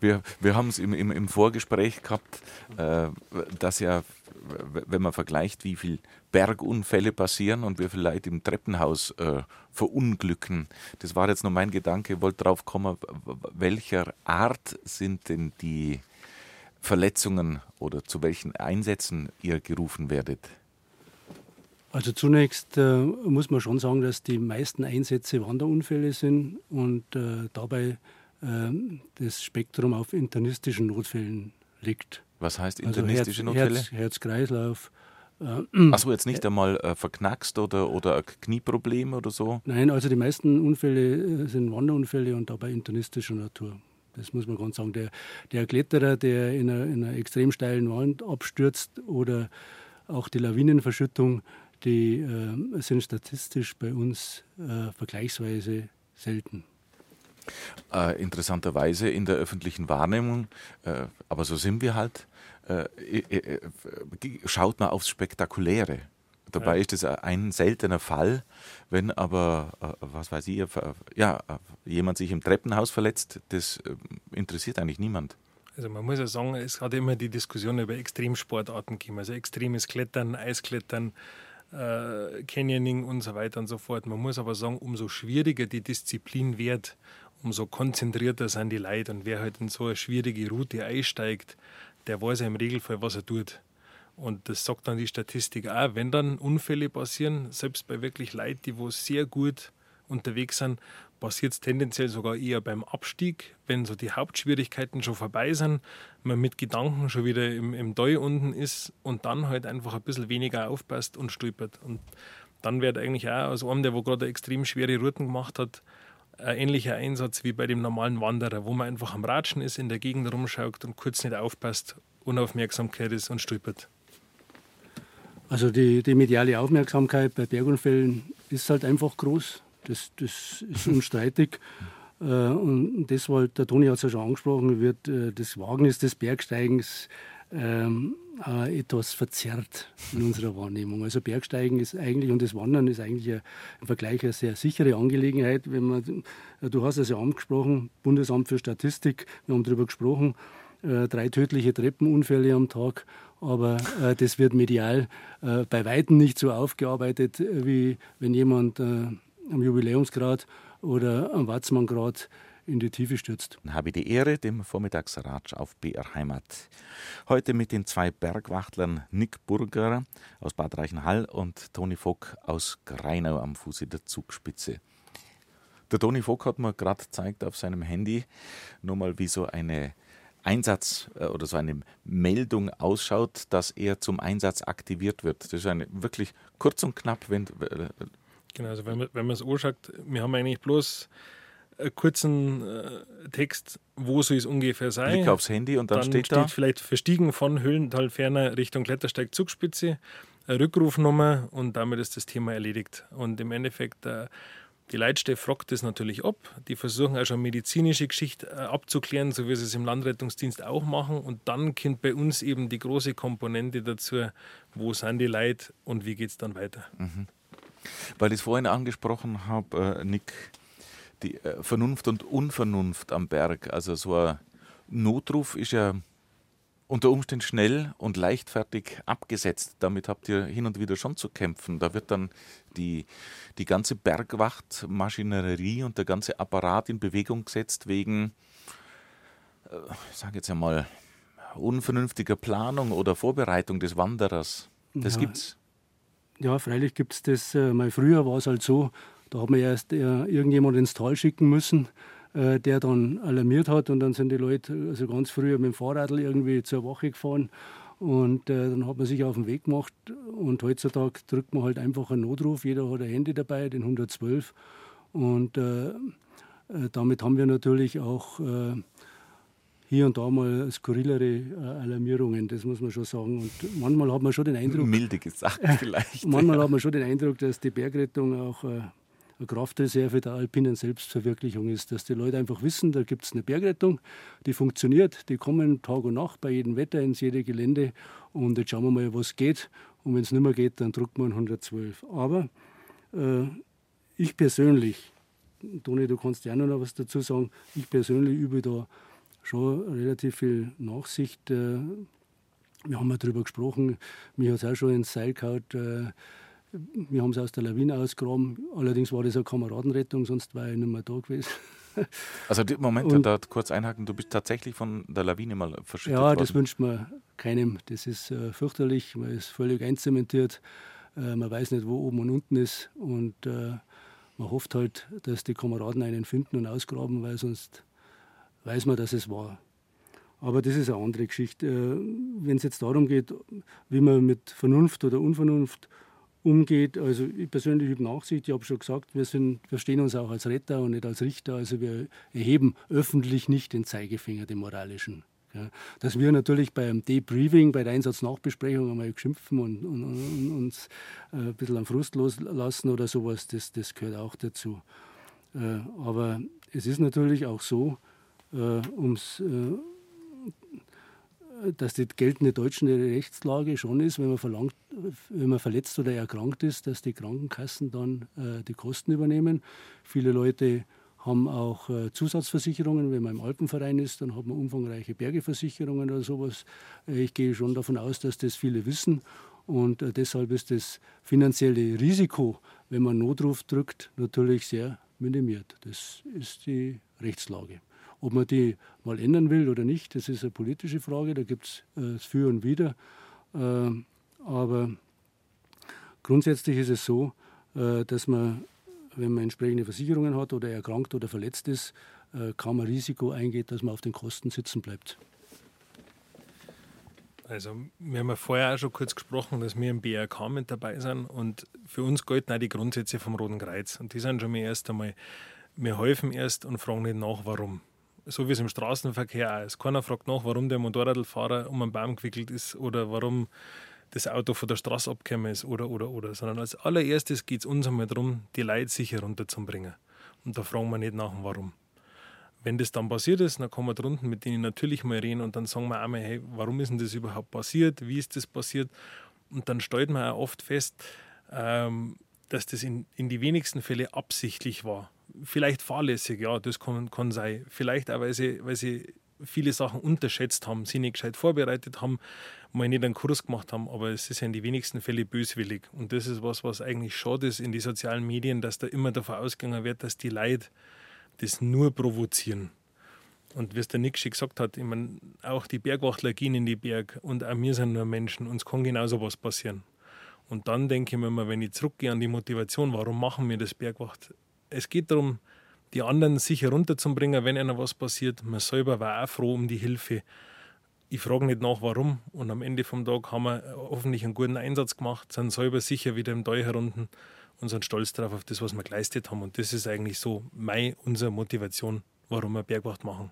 Wir, wir haben es im, im, im Vorgespräch gehabt, äh, dass ja, wenn man vergleicht, wie viele Bergunfälle passieren und wie viele Leute im Treppenhaus äh, verunglücken. Das war jetzt nur mein Gedanke. Ich wollte drauf kommen, welcher Art sind denn die Verletzungen oder zu welchen Einsätzen ihr gerufen werdet? Also zunächst äh, muss man schon sagen, dass die meisten Einsätze Wanderunfälle sind und äh, dabei das Spektrum auf internistischen Notfällen liegt. Was heißt also internistische also Herz, Notfälle? Herz-Kreislauf. Herz Achso, jetzt nicht einmal äh, verknackst oder, oder ein Knieproblem oder so? Nein, also die meisten Unfälle äh, sind Wanderunfälle und dabei internistischer Natur. Das muss man ganz sagen. Der, der Kletterer, der in einer, in einer extrem steilen Wand abstürzt oder auch die Lawinenverschüttung, die äh, sind statistisch bei uns äh, vergleichsweise selten. Äh, interessanterweise in der öffentlichen Wahrnehmung, äh, aber so sind wir halt, äh, äh, schaut man aufs Spektakuläre. Dabei ja. ist es ein seltener Fall, wenn aber, was weiß ich, ja, jemand sich im Treppenhaus verletzt, das interessiert eigentlich niemand. Also man muss ja sagen, es hat immer die Diskussion über Extremsportarten gegeben, also extremes Klettern, Eisklettern, äh, Canyoning und so weiter und so fort. Man muss aber sagen, umso schwieriger die Disziplin wird, umso konzentrierter sind die Leute. Und wer halt in so eine schwierige Route einsteigt, der weiß ja im Regelfall, was er tut. Und das sagt dann die Statistik auch, wenn dann Unfälle passieren, selbst bei wirklich Leuten, die wo sehr gut unterwegs sind, passiert es tendenziell sogar eher beim Abstieg, wenn so die Hauptschwierigkeiten schon vorbei sind, man mit Gedanken schon wieder im, im Doi unten ist und dann halt einfach ein bisschen weniger aufpasst und stolpert. Und dann wird eigentlich auch aus einem, der gerade extrem schwere Routen gemacht hat, ein ähnlicher Einsatz wie bei dem normalen Wanderer, wo man einfach am Ratschen ist, in der Gegend rumschaut und kurz nicht aufpasst, Unaufmerksamkeit ist und stolpert. Also die, die mediale Aufmerksamkeit bei Bergunfällen ist halt einfach groß. Das, das ist unstreitig. Äh, und deshalb, der Toni hat es ja schon angesprochen, wird äh, das Wagnis des Bergsteigens ähm, etwas verzerrt in unserer Wahrnehmung. Also Bergsteigen ist eigentlich und das Wandern ist eigentlich im Vergleich eine sehr sichere Angelegenheit. Wenn man, du hast es ja angesprochen, Bundesamt für Statistik, wir haben darüber gesprochen, äh, drei tödliche Treppenunfälle am Tag, aber äh, das wird medial äh, bei weitem nicht so aufgearbeitet, wie wenn jemand am Jubiläumsgrad oder am Watzmanngrad in die Tiefe stürzt. Dann habe ich die Ehre, dem Vormittagsratsch auf BR Heimat. Heute mit den zwei Bergwachtlern Nick Burger aus Bad Reichenhall und Toni Vogt aus Greinau am Fuße der Zugspitze. Der Toni Vogt hat mir gerade gezeigt auf seinem Handy nochmal, wie so eine Einsatz äh, oder so eine Meldung ausschaut, dass er zum Einsatz aktiviert wird. Das ist eine wirklich kurz und knapp, wenn. Äh, genau, also wenn man, wenn man es anschaut, wir haben eigentlich bloß einen kurzen äh, Text, wo soll es ungefähr sein. Blick aufs Handy und dann, dann steht, steht da. vielleicht Verstiegen von Höhlental ferner Richtung Klettersteig Zugspitze, Rückrufnummer und damit ist das Thema erledigt. Und im Endeffekt äh, die Leitstelle fragt das natürlich ab. Die versuchen auch schon medizinische Geschichte äh, abzuklären, so wie sie es im Landrettungsdienst auch machen. Und dann kommt bei uns eben die große Komponente dazu, wo sind die Leute und wie geht es dann weiter. Mhm. Weil ich es vorhin angesprochen habe, äh, Nick, die äh, Vernunft und Unvernunft am Berg. Also so ein Notruf ist ja unter Umständen schnell und leichtfertig abgesetzt. Damit habt ihr hin und wieder schon zu kämpfen. Da wird dann die, die ganze Bergwachtmaschinerie und der ganze Apparat in Bewegung gesetzt wegen, äh, ich sage jetzt einmal, unvernünftiger Planung oder Vorbereitung des Wanderers. Das Ja. gibt's. Ja, freilich gibt es das. Äh, mal früher war es halt so, da hat man erst äh, irgendjemand ins Tal schicken müssen, äh, der dann alarmiert hat und dann sind die Leute also ganz früher mit dem Fahrrad irgendwie zur Woche gefahren und äh, dann hat man sich auf den Weg gemacht und heutzutage drückt man halt einfach einen Notruf, jeder hat ein Handy dabei, den 112 und äh, äh, damit haben wir natürlich auch äh, hier und da mal skurrilere Alarmierungen, das muss man schon sagen. Und manchmal hat man schon den Eindruck, Milde gesagt vielleicht. Manchmal hat man schon den Eindruck, dass die Bergrettung auch Kraftreserve der alpinen Selbstverwirklichung ist. Dass die Leute einfach wissen, da gibt es eine Bergrettung, die funktioniert, die kommen Tag und Nacht bei jedem Wetter ins jede Gelände und jetzt schauen wir mal, was geht. Und wenn es nicht mehr geht, dann drückt man 112. Aber äh, ich persönlich, Toni, du kannst ja noch was dazu sagen, ich persönlich übe da schon relativ viel Nachsicht. Äh, wir haben ja darüber gesprochen, mich hat es auch schon ins Seil gehauen. Äh, wir haben es aus der Lawine ausgegraben. Allerdings war das eine Kameradenrettung, sonst war ich nicht mehr da gewesen. Also Moment, Und- da kurz einhaken, du bist tatsächlich von der Lawine mal verschüttet Ja, worden. das wünscht man keinem. Das ist äh, fürchterlich. Man ist völlig einzementiert. Äh, man weiß nicht, wo oben und unten ist. Und äh, man hofft halt, dass die Kameraden einen finden und ausgraben, weil sonst weiß man, dass es war. Aber das ist eine andere Geschichte. Äh, Wenn es jetzt darum geht, wie man mit Vernunft oder Unvernunft umgeht, also ich persönlich übe Nachsicht. Ich habe schon gesagt, wir, sind, wir stehen uns auch als Retter und nicht als Richter. Also wir erheben öffentlich nicht den Zeigefinger, den moralischen. Ja, dass wir natürlich beim Debriefing, bei der Einsatznachbesprechung einmal geschimpfen und, und, und uns äh, ein bisschen am Frust loslassen oder sowas, das, das gehört auch dazu. Äh, aber es ist natürlich auch so, äh, ums, äh, dass die geltende deutsche Rechtslage schon ist, wenn man, verlangt, wenn man verletzt oder erkrankt ist, dass die Krankenkassen dann äh, die Kosten übernehmen. Viele Leute haben auch äh, Zusatzversicherungen. Wenn man im Alpenverein ist, dann hat man umfangreiche Bergeversicherungen oder sowas. Äh, ich gehe schon davon aus, dass das viele wissen. Und äh, deshalb ist das finanzielle Risiko, wenn man Notruf drückt, natürlich sehr minimiert. Das ist die Rechtslage. Ob man die mal ändern will oder nicht, das ist eine politische Frage. Da gibt es äh, Für und Wider. Äh, aber grundsätzlich ist es so, äh, dass man, wenn man entsprechende Versicherungen hat oder erkrankt oder verletzt ist, äh, kaum ein Risiko eingeht, dass man auf den Kosten sitzen bleibt. Also, wir haben ja vorher auch schon kurz gesprochen, dass wir im BRK mit dabei sind und für uns gelten auch die Grundsätze vom Roten Kreuz. Und die sind schon mal erst einmal, wir helfen erst und fragen nicht nach, warum. So wie es im Straßenverkehr auch ist. Keiner fragt nach, warum der Motorradfahrer um einen Baum gewickelt ist oder warum das Auto von der Straße abgekommen ist oder, oder, oder. Sondern als allererstes geht es uns einmal darum, die Leute sicher runterzubringen. Und da fragen wir nicht nach, warum. Wenn das dann passiert ist, dann kommen wir drunten mit denen natürlich mal reden und dann sagen wir einmal, hey, warum ist denn das überhaupt passiert? Wie ist das passiert? Und dann stellt man auch oft fest, ähm, dass das in, in die wenigsten Fälle absichtlich war. Vielleicht fahrlässig, ja, das kann, kann sein. Vielleicht auch, weil sie, weil sie viele Sachen unterschätzt haben, sie nicht gescheit vorbereitet haben, mal nicht einen Kurs gemacht haben, aber es ist ja in den wenigsten Fällen böswillig. Und das ist was, was eigentlich schade ist in den sozialen Medien, dass da immer davon ausgegangen wird, dass die Leute das nur provozieren. Und wie es der schon gesagt hat, ich meine, auch die Bergwachtler gehen in die Berg und auch wir sind nur Menschen, uns kann genauso was passieren. Und dann denke ich mir immer, wenn ich zurückgehe an die Motivation, warum machen wir das Bergwacht? Es geht darum, die anderen sicher runterzubringen, wenn einer was passiert. Man selber war auch froh um die Hilfe. Ich frage nicht nach, warum. Und am Ende vom Tag haben wir hoffentlich einen guten Einsatz gemacht, sind selber sicher wieder im Tal herunten und sind stolz darauf, auf das, was wir geleistet haben. Und das ist eigentlich so meine, unsere Motivation, warum wir Bergwacht machen.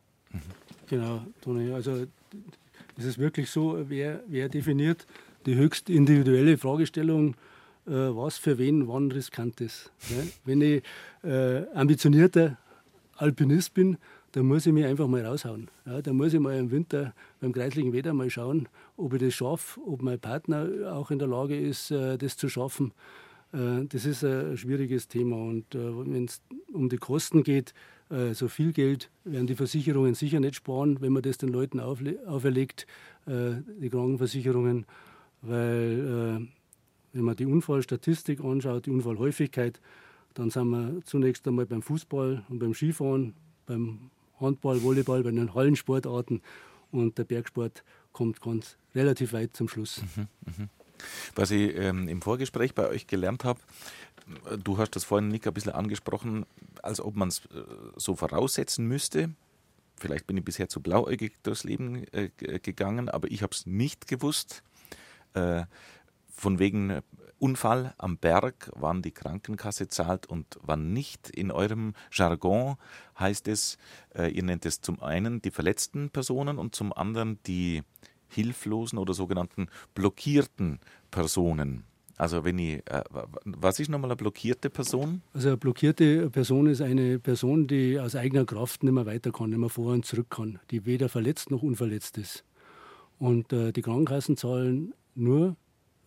Genau, Toni. Also es ist wirklich so, wer, wer definiert die höchst individuelle Fragestellung, was für wen wann riskant ist. Ne? Wenn ich äh, ambitionierter Alpinist bin, dann muss ich mich einfach mal raushauen. Ja, dann muss ich mal im Winter beim kreislichen Wetter mal schauen, ob ich das schaffe, ob mein Partner auch in der Lage ist, äh, das zu schaffen. Äh, das ist ein schwieriges Thema. Und äh, wenn es um die Kosten geht, äh, so viel Geld werden die Versicherungen sicher nicht sparen, wenn man das den Leuten auferlegt, die Krankenversicherungen, weil wenn man die Unfallstatistik anschaut, die Unfallhäufigkeit, dann sind wir zunächst einmal beim Fußball und beim Skifahren, beim Handball, Volleyball, bei den Hallensportarten und der Bergsport kommt ganz relativ weit zum Schluss. Mhm, mh. Was ich ähm, im Vorgespräch bei euch gelernt habe, du hast das vorhin, Nick, ein bisschen angesprochen, als ob man es äh, so voraussetzen müsste. Vielleicht bin ich bisher zu blauäugig durchs Leben äh, gegangen, aber ich habe es nicht gewusst. Äh, von wegen Unfall am Berg, wann die Krankenkasse zahlt und wann nicht. In eurem Jargon heißt es, äh, ihr nennt es zum einen die verletzten Personen und zum anderen die hilflosen oder sogenannten blockierten Personen. Also wenn ich, äh, was ist nochmal eine blockierte Person? Also eine blockierte Person ist eine Person, die aus eigener Kraft nicht mehr weiter kann, nicht mehr vor und zurück kann, die weder verletzt noch unverletzt ist. Und äh, die Krankenkassen zahlen nur,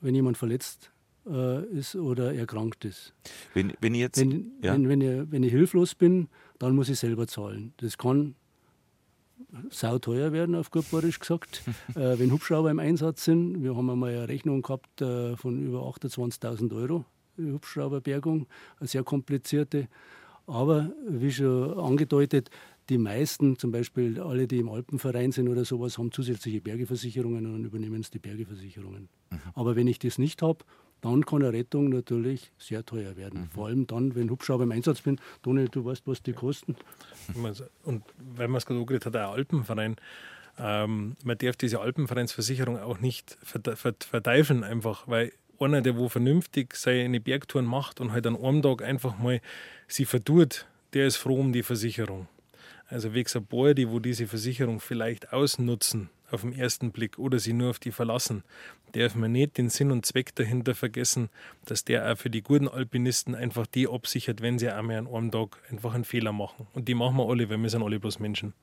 wenn jemand verletzt äh, ist oder erkrankt ist. Wenn, wenn ich jetzt, wenn, ja. wenn, wenn, ich, wenn ich hilflos bin, dann muss ich selber zahlen. Das kann sauteuer werden, auf gut Borisch gesagt, äh, wenn Hubschrauber im Einsatz sind. Wir haben einmal eine Rechnung gehabt äh, von über 28.000 Euro, Hubschrauberbergung, eine sehr komplizierte. Aber wie schon angedeutet, die meisten, zum Beispiel alle, die im Alpenverein sind oder sowas, haben zusätzliche Bergeversicherungen und übernehmen es die Bergeversicherungen. Mhm. Aber wenn ich das nicht habe, dann kann eine Rettung natürlich sehr teuer werden. Mhm. Vor allem dann, wenn Hubschrauber im Einsatz bin. Toni, du weißt, was die kosten. Und wenn man es gerade angeredet hat, der Alpenverein, ähm, man darf diese Alpenvereinsversicherung auch nicht verteufeln einfach, weil einer, der wo vernünftig seine Bergtouren macht und halt an einem Tag einfach mal sie verdurrt, der ist froh um die Versicherung. Also gesagt, die, wo diese Versicherung vielleicht ausnutzen, auf den ersten Blick oder sie nur auf die verlassen, darf man nicht den Sinn und Zweck dahinter vergessen, dass der auch für die guten Alpinisten einfach die absichert, wenn sie einmal an einem Tag einfach einen Fehler machen. Und die machen wir alle, weil wir sind alle bloß Menschen.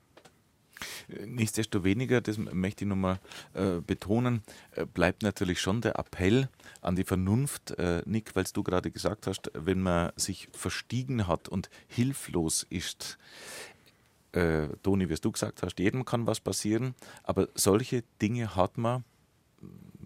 Nichtsdestoweniger, das möchte ich nochmal äh, betonen, äh, bleibt natürlich schon der Appell an die Vernunft, äh, Nick, weil du gerade gesagt hast, wenn man sich verstiegen hat und hilflos ist, äh, Toni, wie du gesagt hast, jedem kann was passieren, aber solche Dinge hat man,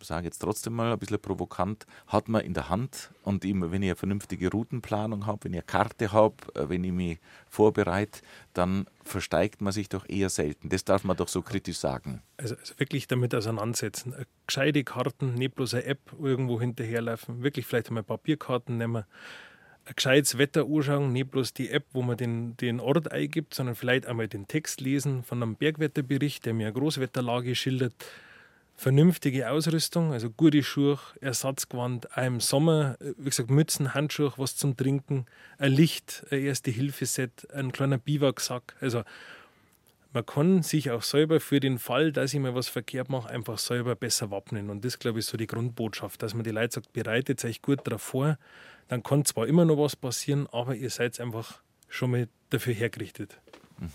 sage jetzt trotzdem mal ein bisschen provokant, hat man in der Hand und immer, wenn ich eine vernünftige Routenplanung habe, wenn ich eine Karte habe, äh, wenn ich mich vorbereite, dann versteigt man sich doch eher selten. Das darf man doch so kritisch sagen. Also, also wirklich damit auseinandersetzen. Eine gescheite Karten, nicht bloß eine App irgendwo hinterherlaufen, wirklich vielleicht einmal Papierkarten nehmen ein gescheites Wetter anschauen, nicht bloß die App, wo man den, den Ort eingibt, sondern vielleicht einmal den Text lesen von einem Bergwetterbericht, der mir eine Großwetterlage schildert. Vernünftige Ausrüstung, also gute Schuhe, Ersatzgewand, auch im Sommer, wie gesagt, Mützen, Handschuhe, was zum Trinken, ein Licht, ein Erste-Hilfe-Set, ein kleiner Biwaksack. Also man kann sich auch selber für den Fall, dass ich mal was verkehrt mache, einfach selber besser wappnen. Und das, glaube ich, ist so die Grundbotschaft, dass man die Leute sagt, bereitet euch gut darauf vor, dann kann zwar immer noch was passieren, aber ihr seid einfach schon mal dafür hergerichtet. Mhm.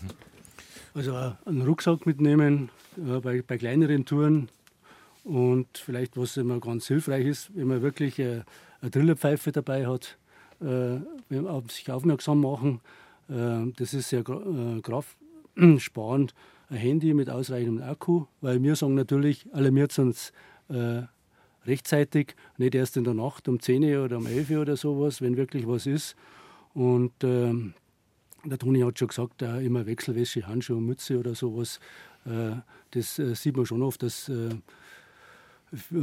Also einen Rucksack mitnehmen äh, bei, bei, kleineren Touren und vielleicht, was immer ganz hilfreich ist, wenn man wirklich äh, eine Drillerpfeife dabei hat, äh, sich aufmerksam machen. Äh, das ist sehr äh, kraftsparend. ein Handy mit ausreichendem Akku, weil wir sagen natürlich, alarmiert uns äh, rechtzeitig, nicht erst in der Nacht um 10 Uhr oder um 11 Uhr oder sowas, wenn wirklich was ist. Und ähm, der Toni hat schon gesagt, äh, immer Wechselwäsche, Handschuhe, Mütze oder sowas. Äh, das äh, sieht man schon oft, dass äh,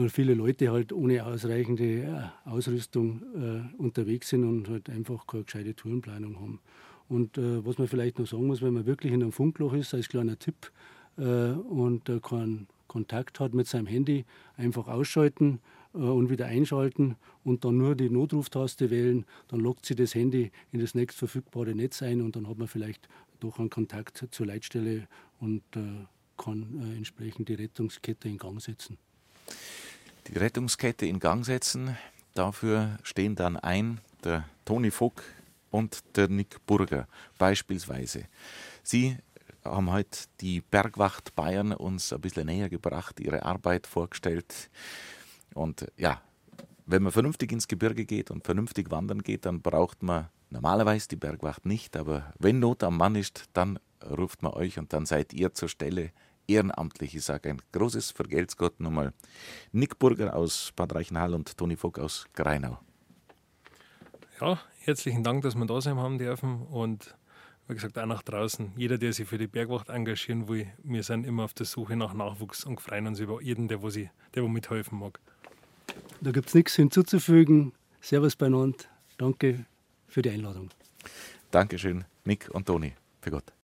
viele Leute halt ohne ausreichende äh, Ausrüstung äh, unterwegs sind und halt einfach keine gescheite Tourenplanung haben. Und was man vielleicht noch sagen muss, wenn man wirklich in einem Funkloch ist, als kleiner Tipp und keinen Kontakt hat mit seinem Handy, einfach ausschalten äh, und wieder einschalten und dann nur die Notruftaste wählen, dann lockt sie das Handy in das nächst verfügbare Netz ein und dann hat man vielleicht doch einen Kontakt zur Leitstelle und äh, kann äh, entsprechend die Rettungskette in Gang setzen. Die Rettungskette in Gang setzen, dafür stehen dann ein der Toni Vogt und der Nick Burger beispielsweise. Sie haben heute die Bergwacht Bayern uns ein bisschen näher gebracht, ihre Arbeit vorgestellt. Und ja, wenn man vernünftig ins Gebirge geht und vernünftig wandern geht, dann braucht man normalerweise die Bergwacht nicht. Aber wenn Not am Mann ist, dann ruft man euch und dann seid ihr zur Stelle ehrenamtlich. Ich sage ein großes Vergelt's Gott nochmal. Nick Burger aus Bad Reichenhall und Toni Vogt aus Greinau. Ja, herzlichen Dank, dass wir da sein haben dürfen und wie gesagt, auch nach draußen. Jeder, der sich für die Bergwacht engagieren will, wir sind immer auf der Suche nach Nachwuchs und freuen uns über jeden, der, wo sie, der wo mithelfen mag. Da gibt es nichts hinzuzufügen. Servus beieinander. Danke für die Einladung. Dankeschön, Nick und Toni. Für Gott.